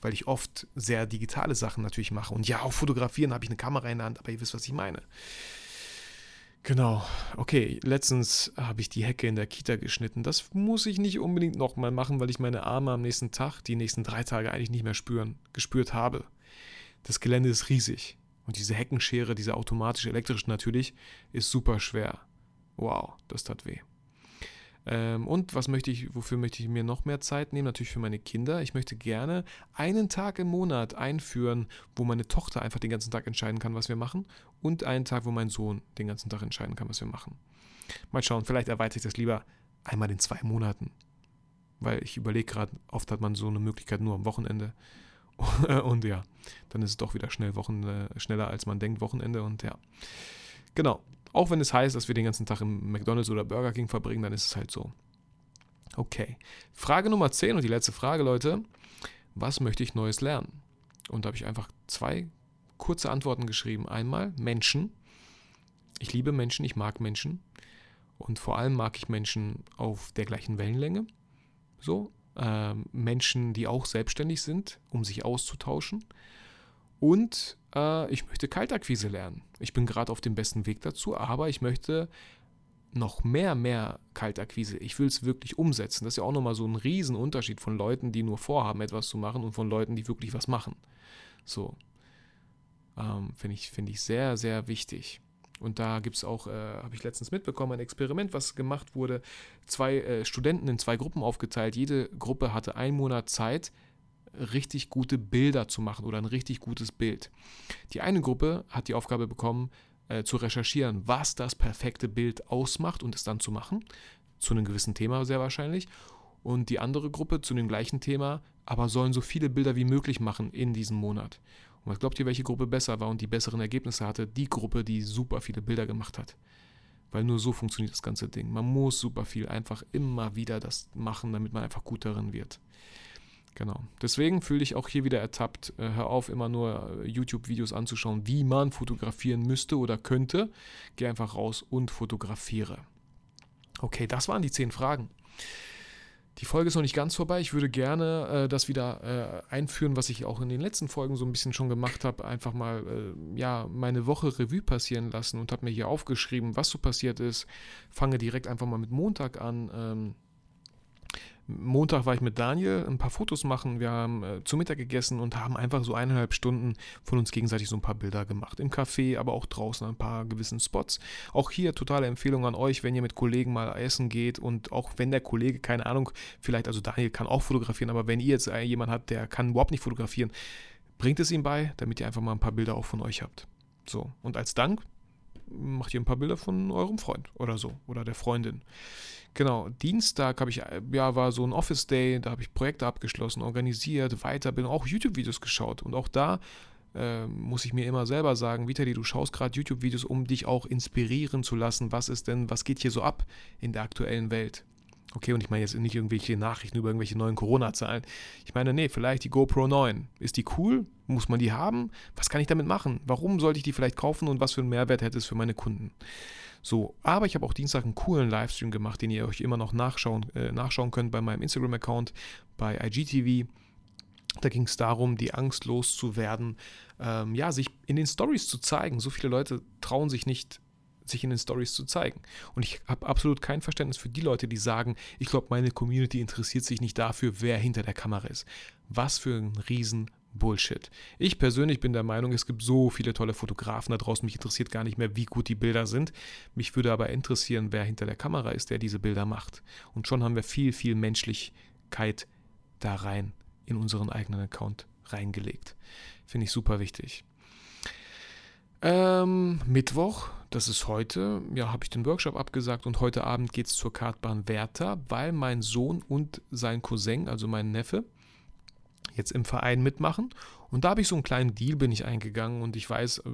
weil ich oft sehr digitale Sachen natürlich mache. Und ja, auch fotografieren habe ich eine Kamera in der Hand, aber ihr wisst, was ich meine. Genau. Okay, letztens habe ich die Hecke in der Kita geschnitten. Das muss ich nicht unbedingt nochmal machen, weil ich meine Arme am nächsten Tag, die nächsten drei Tage eigentlich nicht mehr spüren, gespürt habe. Das Gelände ist riesig. Und diese Heckenschere, diese automatische elektrische natürlich, ist super schwer. Wow, das tat weh. Ähm, und was möchte ich, wofür möchte ich mir noch mehr Zeit nehmen? Natürlich für meine Kinder. Ich möchte gerne einen Tag im Monat einführen, wo meine Tochter einfach den ganzen Tag entscheiden kann, was wir machen. Und einen Tag, wo mein Sohn den ganzen Tag entscheiden kann, was wir machen. Mal schauen, vielleicht erweitere ich das lieber einmal in zwei Monaten. Weil ich überlege gerade, oft hat man so eine Möglichkeit nur am Wochenende. und ja, dann ist es doch wieder schnell Wochen, äh, schneller als man denkt, Wochenende. Und ja, genau. Auch wenn es heißt, dass wir den ganzen Tag im McDonald's oder Burger King verbringen, dann ist es halt so. Okay. Frage Nummer 10 und die letzte Frage, Leute. Was möchte ich Neues lernen? Und da habe ich einfach zwei kurze Antworten geschrieben. Einmal Menschen. Ich liebe Menschen, ich mag Menschen. Und vor allem mag ich Menschen auf der gleichen Wellenlänge. So. Ähm, Menschen, die auch selbstständig sind, um sich auszutauschen. Und äh, ich möchte Kaltakquise lernen. Ich bin gerade auf dem besten Weg dazu, aber ich möchte noch mehr, mehr Kaltakquise. Ich will es wirklich umsetzen. Das ist ja auch nochmal so ein Riesenunterschied von Leuten, die nur vorhaben, etwas zu machen und von Leuten, die wirklich was machen. So. Ähm, Finde ich, find ich sehr, sehr wichtig. Und da gibt es auch, äh, habe ich letztens mitbekommen, ein Experiment, was gemacht wurde. Zwei äh, Studenten in zwei Gruppen aufgeteilt. Jede Gruppe hatte einen Monat Zeit, richtig gute Bilder zu machen oder ein richtig gutes Bild. Die eine Gruppe hat die Aufgabe bekommen, äh, zu recherchieren, was das perfekte Bild ausmacht und es dann zu machen, zu einem gewissen Thema sehr wahrscheinlich. Und die andere Gruppe zu dem gleichen Thema, aber sollen so viele Bilder wie möglich machen in diesem Monat. Und was glaubt ihr, welche Gruppe besser war und die besseren Ergebnisse hatte? Die Gruppe, die super viele Bilder gemacht hat. Weil nur so funktioniert das ganze Ding. Man muss super viel einfach immer wieder das machen, damit man einfach gut darin wird. Genau. Deswegen fühle ich auch hier wieder ertappt. Äh, hör auf, immer nur äh, YouTube-Videos anzuschauen, wie man fotografieren müsste oder könnte. Geh einfach raus und fotografiere. Okay, das waren die zehn Fragen. Die Folge ist noch nicht ganz vorbei. Ich würde gerne äh, das wieder äh, einführen, was ich auch in den letzten Folgen so ein bisschen schon gemacht habe. Einfach mal äh, ja, meine Woche Revue passieren lassen und habe mir hier aufgeschrieben, was so passiert ist. Fange direkt einfach mal mit Montag an. Ähm, Montag war ich mit Daniel ein paar Fotos machen. Wir haben äh, zu Mittag gegessen und haben einfach so eineinhalb Stunden von uns gegenseitig so ein paar Bilder gemacht. Im Café, aber auch draußen an ein paar gewissen Spots. Auch hier totale Empfehlung an euch, wenn ihr mit Kollegen mal essen geht und auch wenn der Kollege, keine Ahnung, vielleicht, also Daniel kann auch fotografieren, aber wenn ihr jetzt äh, jemanden habt, der kann überhaupt nicht fotografieren, bringt es ihm bei, damit ihr einfach mal ein paar Bilder auch von euch habt. So, und als Dank macht ihr ein paar Bilder von eurem Freund oder so oder der Freundin. Genau, Dienstag habe ich, ja, war so ein Office Day, da habe ich Projekte abgeschlossen, organisiert, weiter, bin auch YouTube-Videos geschaut und auch da äh, muss ich mir immer selber sagen, Vitali, du schaust gerade YouTube-Videos, um dich auch inspirieren zu lassen, was ist denn, was geht hier so ab in der aktuellen Welt. Okay, und ich meine jetzt nicht irgendwelche Nachrichten über irgendwelche neuen Corona-Zahlen. Ich meine, nee, vielleicht die GoPro 9. Ist die cool? Muss man die haben? Was kann ich damit machen? Warum sollte ich die vielleicht kaufen und was für einen Mehrwert hätte es für meine Kunden? So, aber ich habe auch Dienstag einen coolen Livestream gemacht, den ihr euch immer noch nachschauen, äh, nachschauen könnt bei meinem Instagram-Account, bei IGTV. Da ging es darum, die Angst loszuwerden, ähm, ja, sich in den Stories zu zeigen. So viele Leute trauen sich nicht sich in den Stories zu zeigen. Und ich habe absolut kein Verständnis für die Leute, die sagen, ich glaube, meine Community interessiert sich nicht dafür, wer hinter der Kamera ist. Was für ein riesen Bullshit. Ich persönlich bin der Meinung, es gibt so viele tolle Fotografen da draußen. Mich interessiert gar nicht mehr, wie gut die Bilder sind. Mich würde aber interessieren, wer hinter der Kamera ist, der diese Bilder macht. Und schon haben wir viel, viel Menschlichkeit da rein in unseren eigenen Account reingelegt. Finde ich super wichtig. Ähm, Mittwoch, das ist heute, ja, habe ich den Workshop abgesagt und heute Abend geht es zur Kartbahn Werther, weil mein Sohn und sein Cousin, also mein Neffe, jetzt im Verein mitmachen. Und da habe ich so einen kleinen Deal, bin ich eingegangen und ich weiß, äh,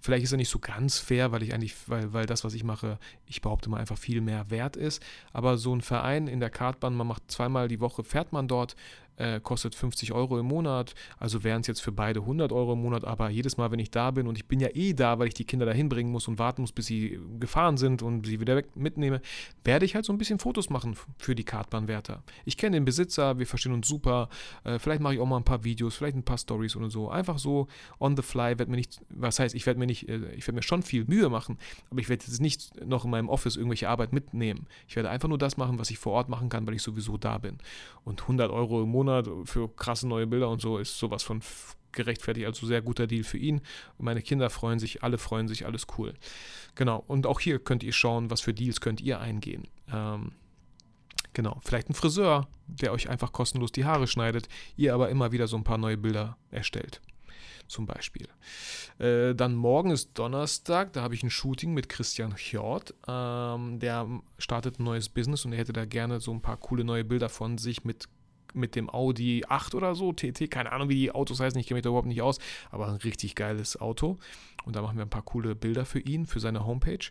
vielleicht ist er nicht so ganz fair, weil ich eigentlich, weil, weil das, was ich mache, ich behaupte mal einfach viel mehr wert ist. Aber so ein Verein in der Kartbahn, man macht zweimal die Woche, fährt man dort äh, kostet 50 Euro im Monat, also wären es jetzt für beide 100 Euro im Monat, aber jedes Mal, wenn ich da bin und ich bin ja eh da, weil ich die Kinder dahin bringen muss und warten muss, bis sie gefahren sind und sie wieder mitnehme, werde ich halt so ein bisschen Fotos machen für die Kartbahnwärter. Ich kenne den Besitzer, wir verstehen uns super, äh, vielleicht mache ich auch mal ein paar Videos, vielleicht ein paar Stories oder so, einfach so on the fly, werde mir nicht, was heißt, ich werde mir nicht, äh, ich werde mir schon viel Mühe machen, aber ich werde jetzt nicht noch in meinem Office irgendwelche Arbeit mitnehmen. Ich werde einfach nur das machen, was ich vor Ort machen kann, weil ich sowieso da bin. Und 100 Euro im Monat Monat für krasse neue Bilder und so ist sowas von gerechtfertigt. Also sehr guter Deal für ihn. Meine Kinder freuen sich, alle freuen sich, alles cool. Genau. Und auch hier könnt ihr schauen, was für Deals könnt ihr eingehen. Ähm, genau. Vielleicht ein Friseur, der euch einfach kostenlos die Haare schneidet, ihr aber immer wieder so ein paar neue Bilder erstellt zum Beispiel. Äh, dann morgen ist Donnerstag, da habe ich ein Shooting mit Christian Hjort. Ähm, der startet ein neues Business und er hätte da gerne so ein paar coole neue Bilder von sich mit mit dem Audi 8 oder so, TT, keine Ahnung, wie die Autos heißen, ich kenne mich da überhaupt nicht aus, aber ein richtig geiles Auto. Und da machen wir ein paar coole Bilder für ihn, für seine Homepage,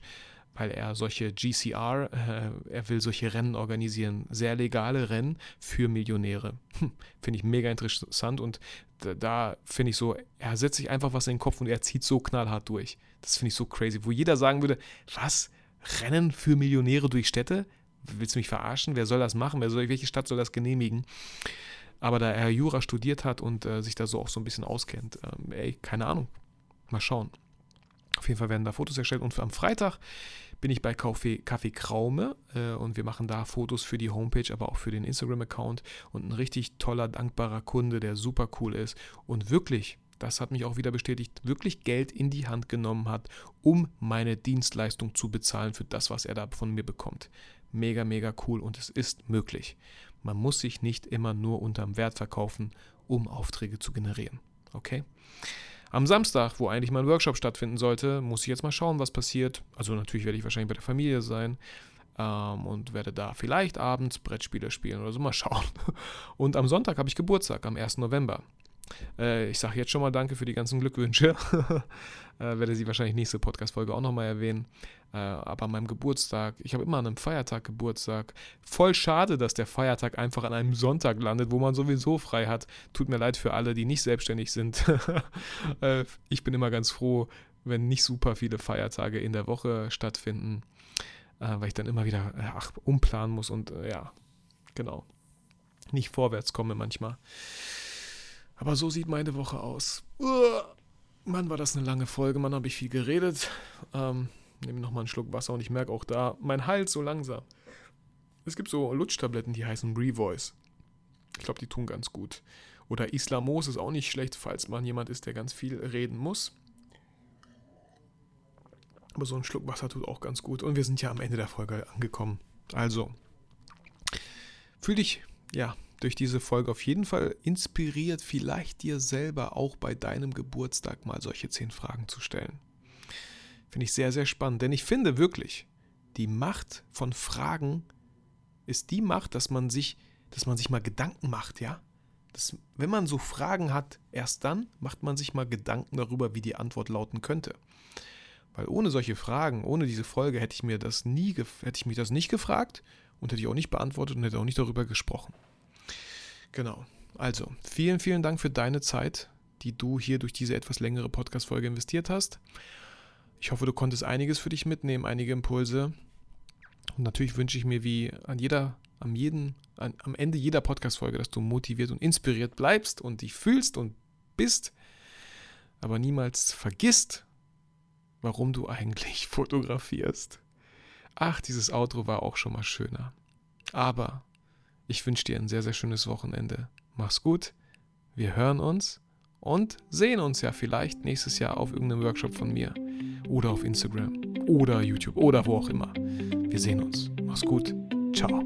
weil er solche GCR, äh, er will solche Rennen organisieren, sehr legale Rennen für Millionäre. Hm, finde ich mega interessant und da, da finde ich so, er setzt sich einfach was in den Kopf und er zieht so knallhart durch. Das finde ich so crazy, wo jeder sagen würde, was? Rennen für Millionäre durch Städte? Willst du mich verarschen? Wer soll das machen? Wer soll, welche Stadt soll das genehmigen? Aber da er Jura studiert hat und äh, sich da so auch so ein bisschen auskennt, ähm, ey, keine Ahnung. Mal schauen. Auf jeden Fall werden da Fotos erstellt und am Freitag bin ich bei Kaffee, Kaffee Kraume äh, und wir machen da Fotos für die Homepage, aber auch für den Instagram-Account und ein richtig toller, dankbarer Kunde, der super cool ist und wirklich, das hat mich auch wieder bestätigt, wirklich Geld in die Hand genommen hat, um meine Dienstleistung zu bezahlen für das, was er da von mir bekommt mega, mega cool und es ist möglich. Man muss sich nicht immer nur unterm Wert verkaufen, um Aufträge zu generieren. Okay? Am Samstag, wo eigentlich mein Workshop stattfinden sollte, muss ich jetzt mal schauen, was passiert. Also natürlich werde ich wahrscheinlich bei der Familie sein ähm, und werde da vielleicht abends Brettspiele spielen oder so mal schauen. Und am Sonntag habe ich Geburtstag, am 1. November. Äh, ich sage jetzt schon mal Danke für die ganzen Glückwünsche. äh, werde sie wahrscheinlich nächste Podcast-Folge auch nochmal erwähnen. Äh, aber an meinem Geburtstag, ich habe immer an einem Feiertag Geburtstag. Voll schade, dass der Feiertag einfach an einem Sonntag landet, wo man sowieso frei hat. Tut mir leid für alle, die nicht selbstständig sind. Äh, ich bin immer ganz froh, wenn nicht super viele Feiertage in der Woche stattfinden, äh, weil ich dann immer wieder äh, ach, umplanen muss und ja, genau, nicht vorwärts komme manchmal. Aber so sieht meine Woche aus. Uah. Mann, war das eine lange Folge, Mann, habe ich viel geredet. Ähm, nehme nochmal einen Schluck Wasser und ich merke auch da, mein Hals so langsam. Es gibt so Lutschtabletten, die heißen Revoice. Ich glaube, die tun ganz gut. Oder Islamos ist auch nicht schlecht, falls man jemand ist, der ganz viel reden muss. Aber so ein Schluck Wasser tut auch ganz gut. Und wir sind ja am Ende der Folge angekommen. Also, fühl dich, ja, durch diese Folge auf jeden Fall inspiriert, vielleicht dir selber auch bei deinem Geburtstag mal solche zehn Fragen zu stellen. Finde ich sehr, sehr spannend, denn ich finde wirklich, die Macht von Fragen ist die Macht, dass man sich, dass man sich mal Gedanken macht, ja? Das, wenn man so Fragen hat, erst dann macht man sich mal Gedanken darüber, wie die Antwort lauten könnte. Weil ohne solche Fragen, ohne diese Folge hätte ich mir das nie, hätte ich mich das nicht gefragt und hätte ich auch nicht beantwortet und hätte auch nicht darüber gesprochen. Genau. Also, vielen, vielen Dank für deine Zeit, die du hier durch diese etwas längere Podcast-Folge investiert hast. Ich hoffe, du konntest einiges für dich mitnehmen, einige Impulse. Und natürlich wünsche ich mir wie an jeder, am, jeden, an, am Ende jeder Podcast-Folge, dass du motiviert und inspiriert bleibst und dich fühlst und bist, aber niemals vergisst, warum du eigentlich fotografierst. Ach, dieses Outro war auch schon mal schöner. Aber ich wünsche dir ein sehr, sehr schönes Wochenende. Mach's gut, wir hören uns und sehen uns ja vielleicht nächstes Jahr auf irgendeinem Workshop von mir oder auf Instagram oder YouTube oder wo auch immer. Wir sehen uns. Mach's gut. Ciao.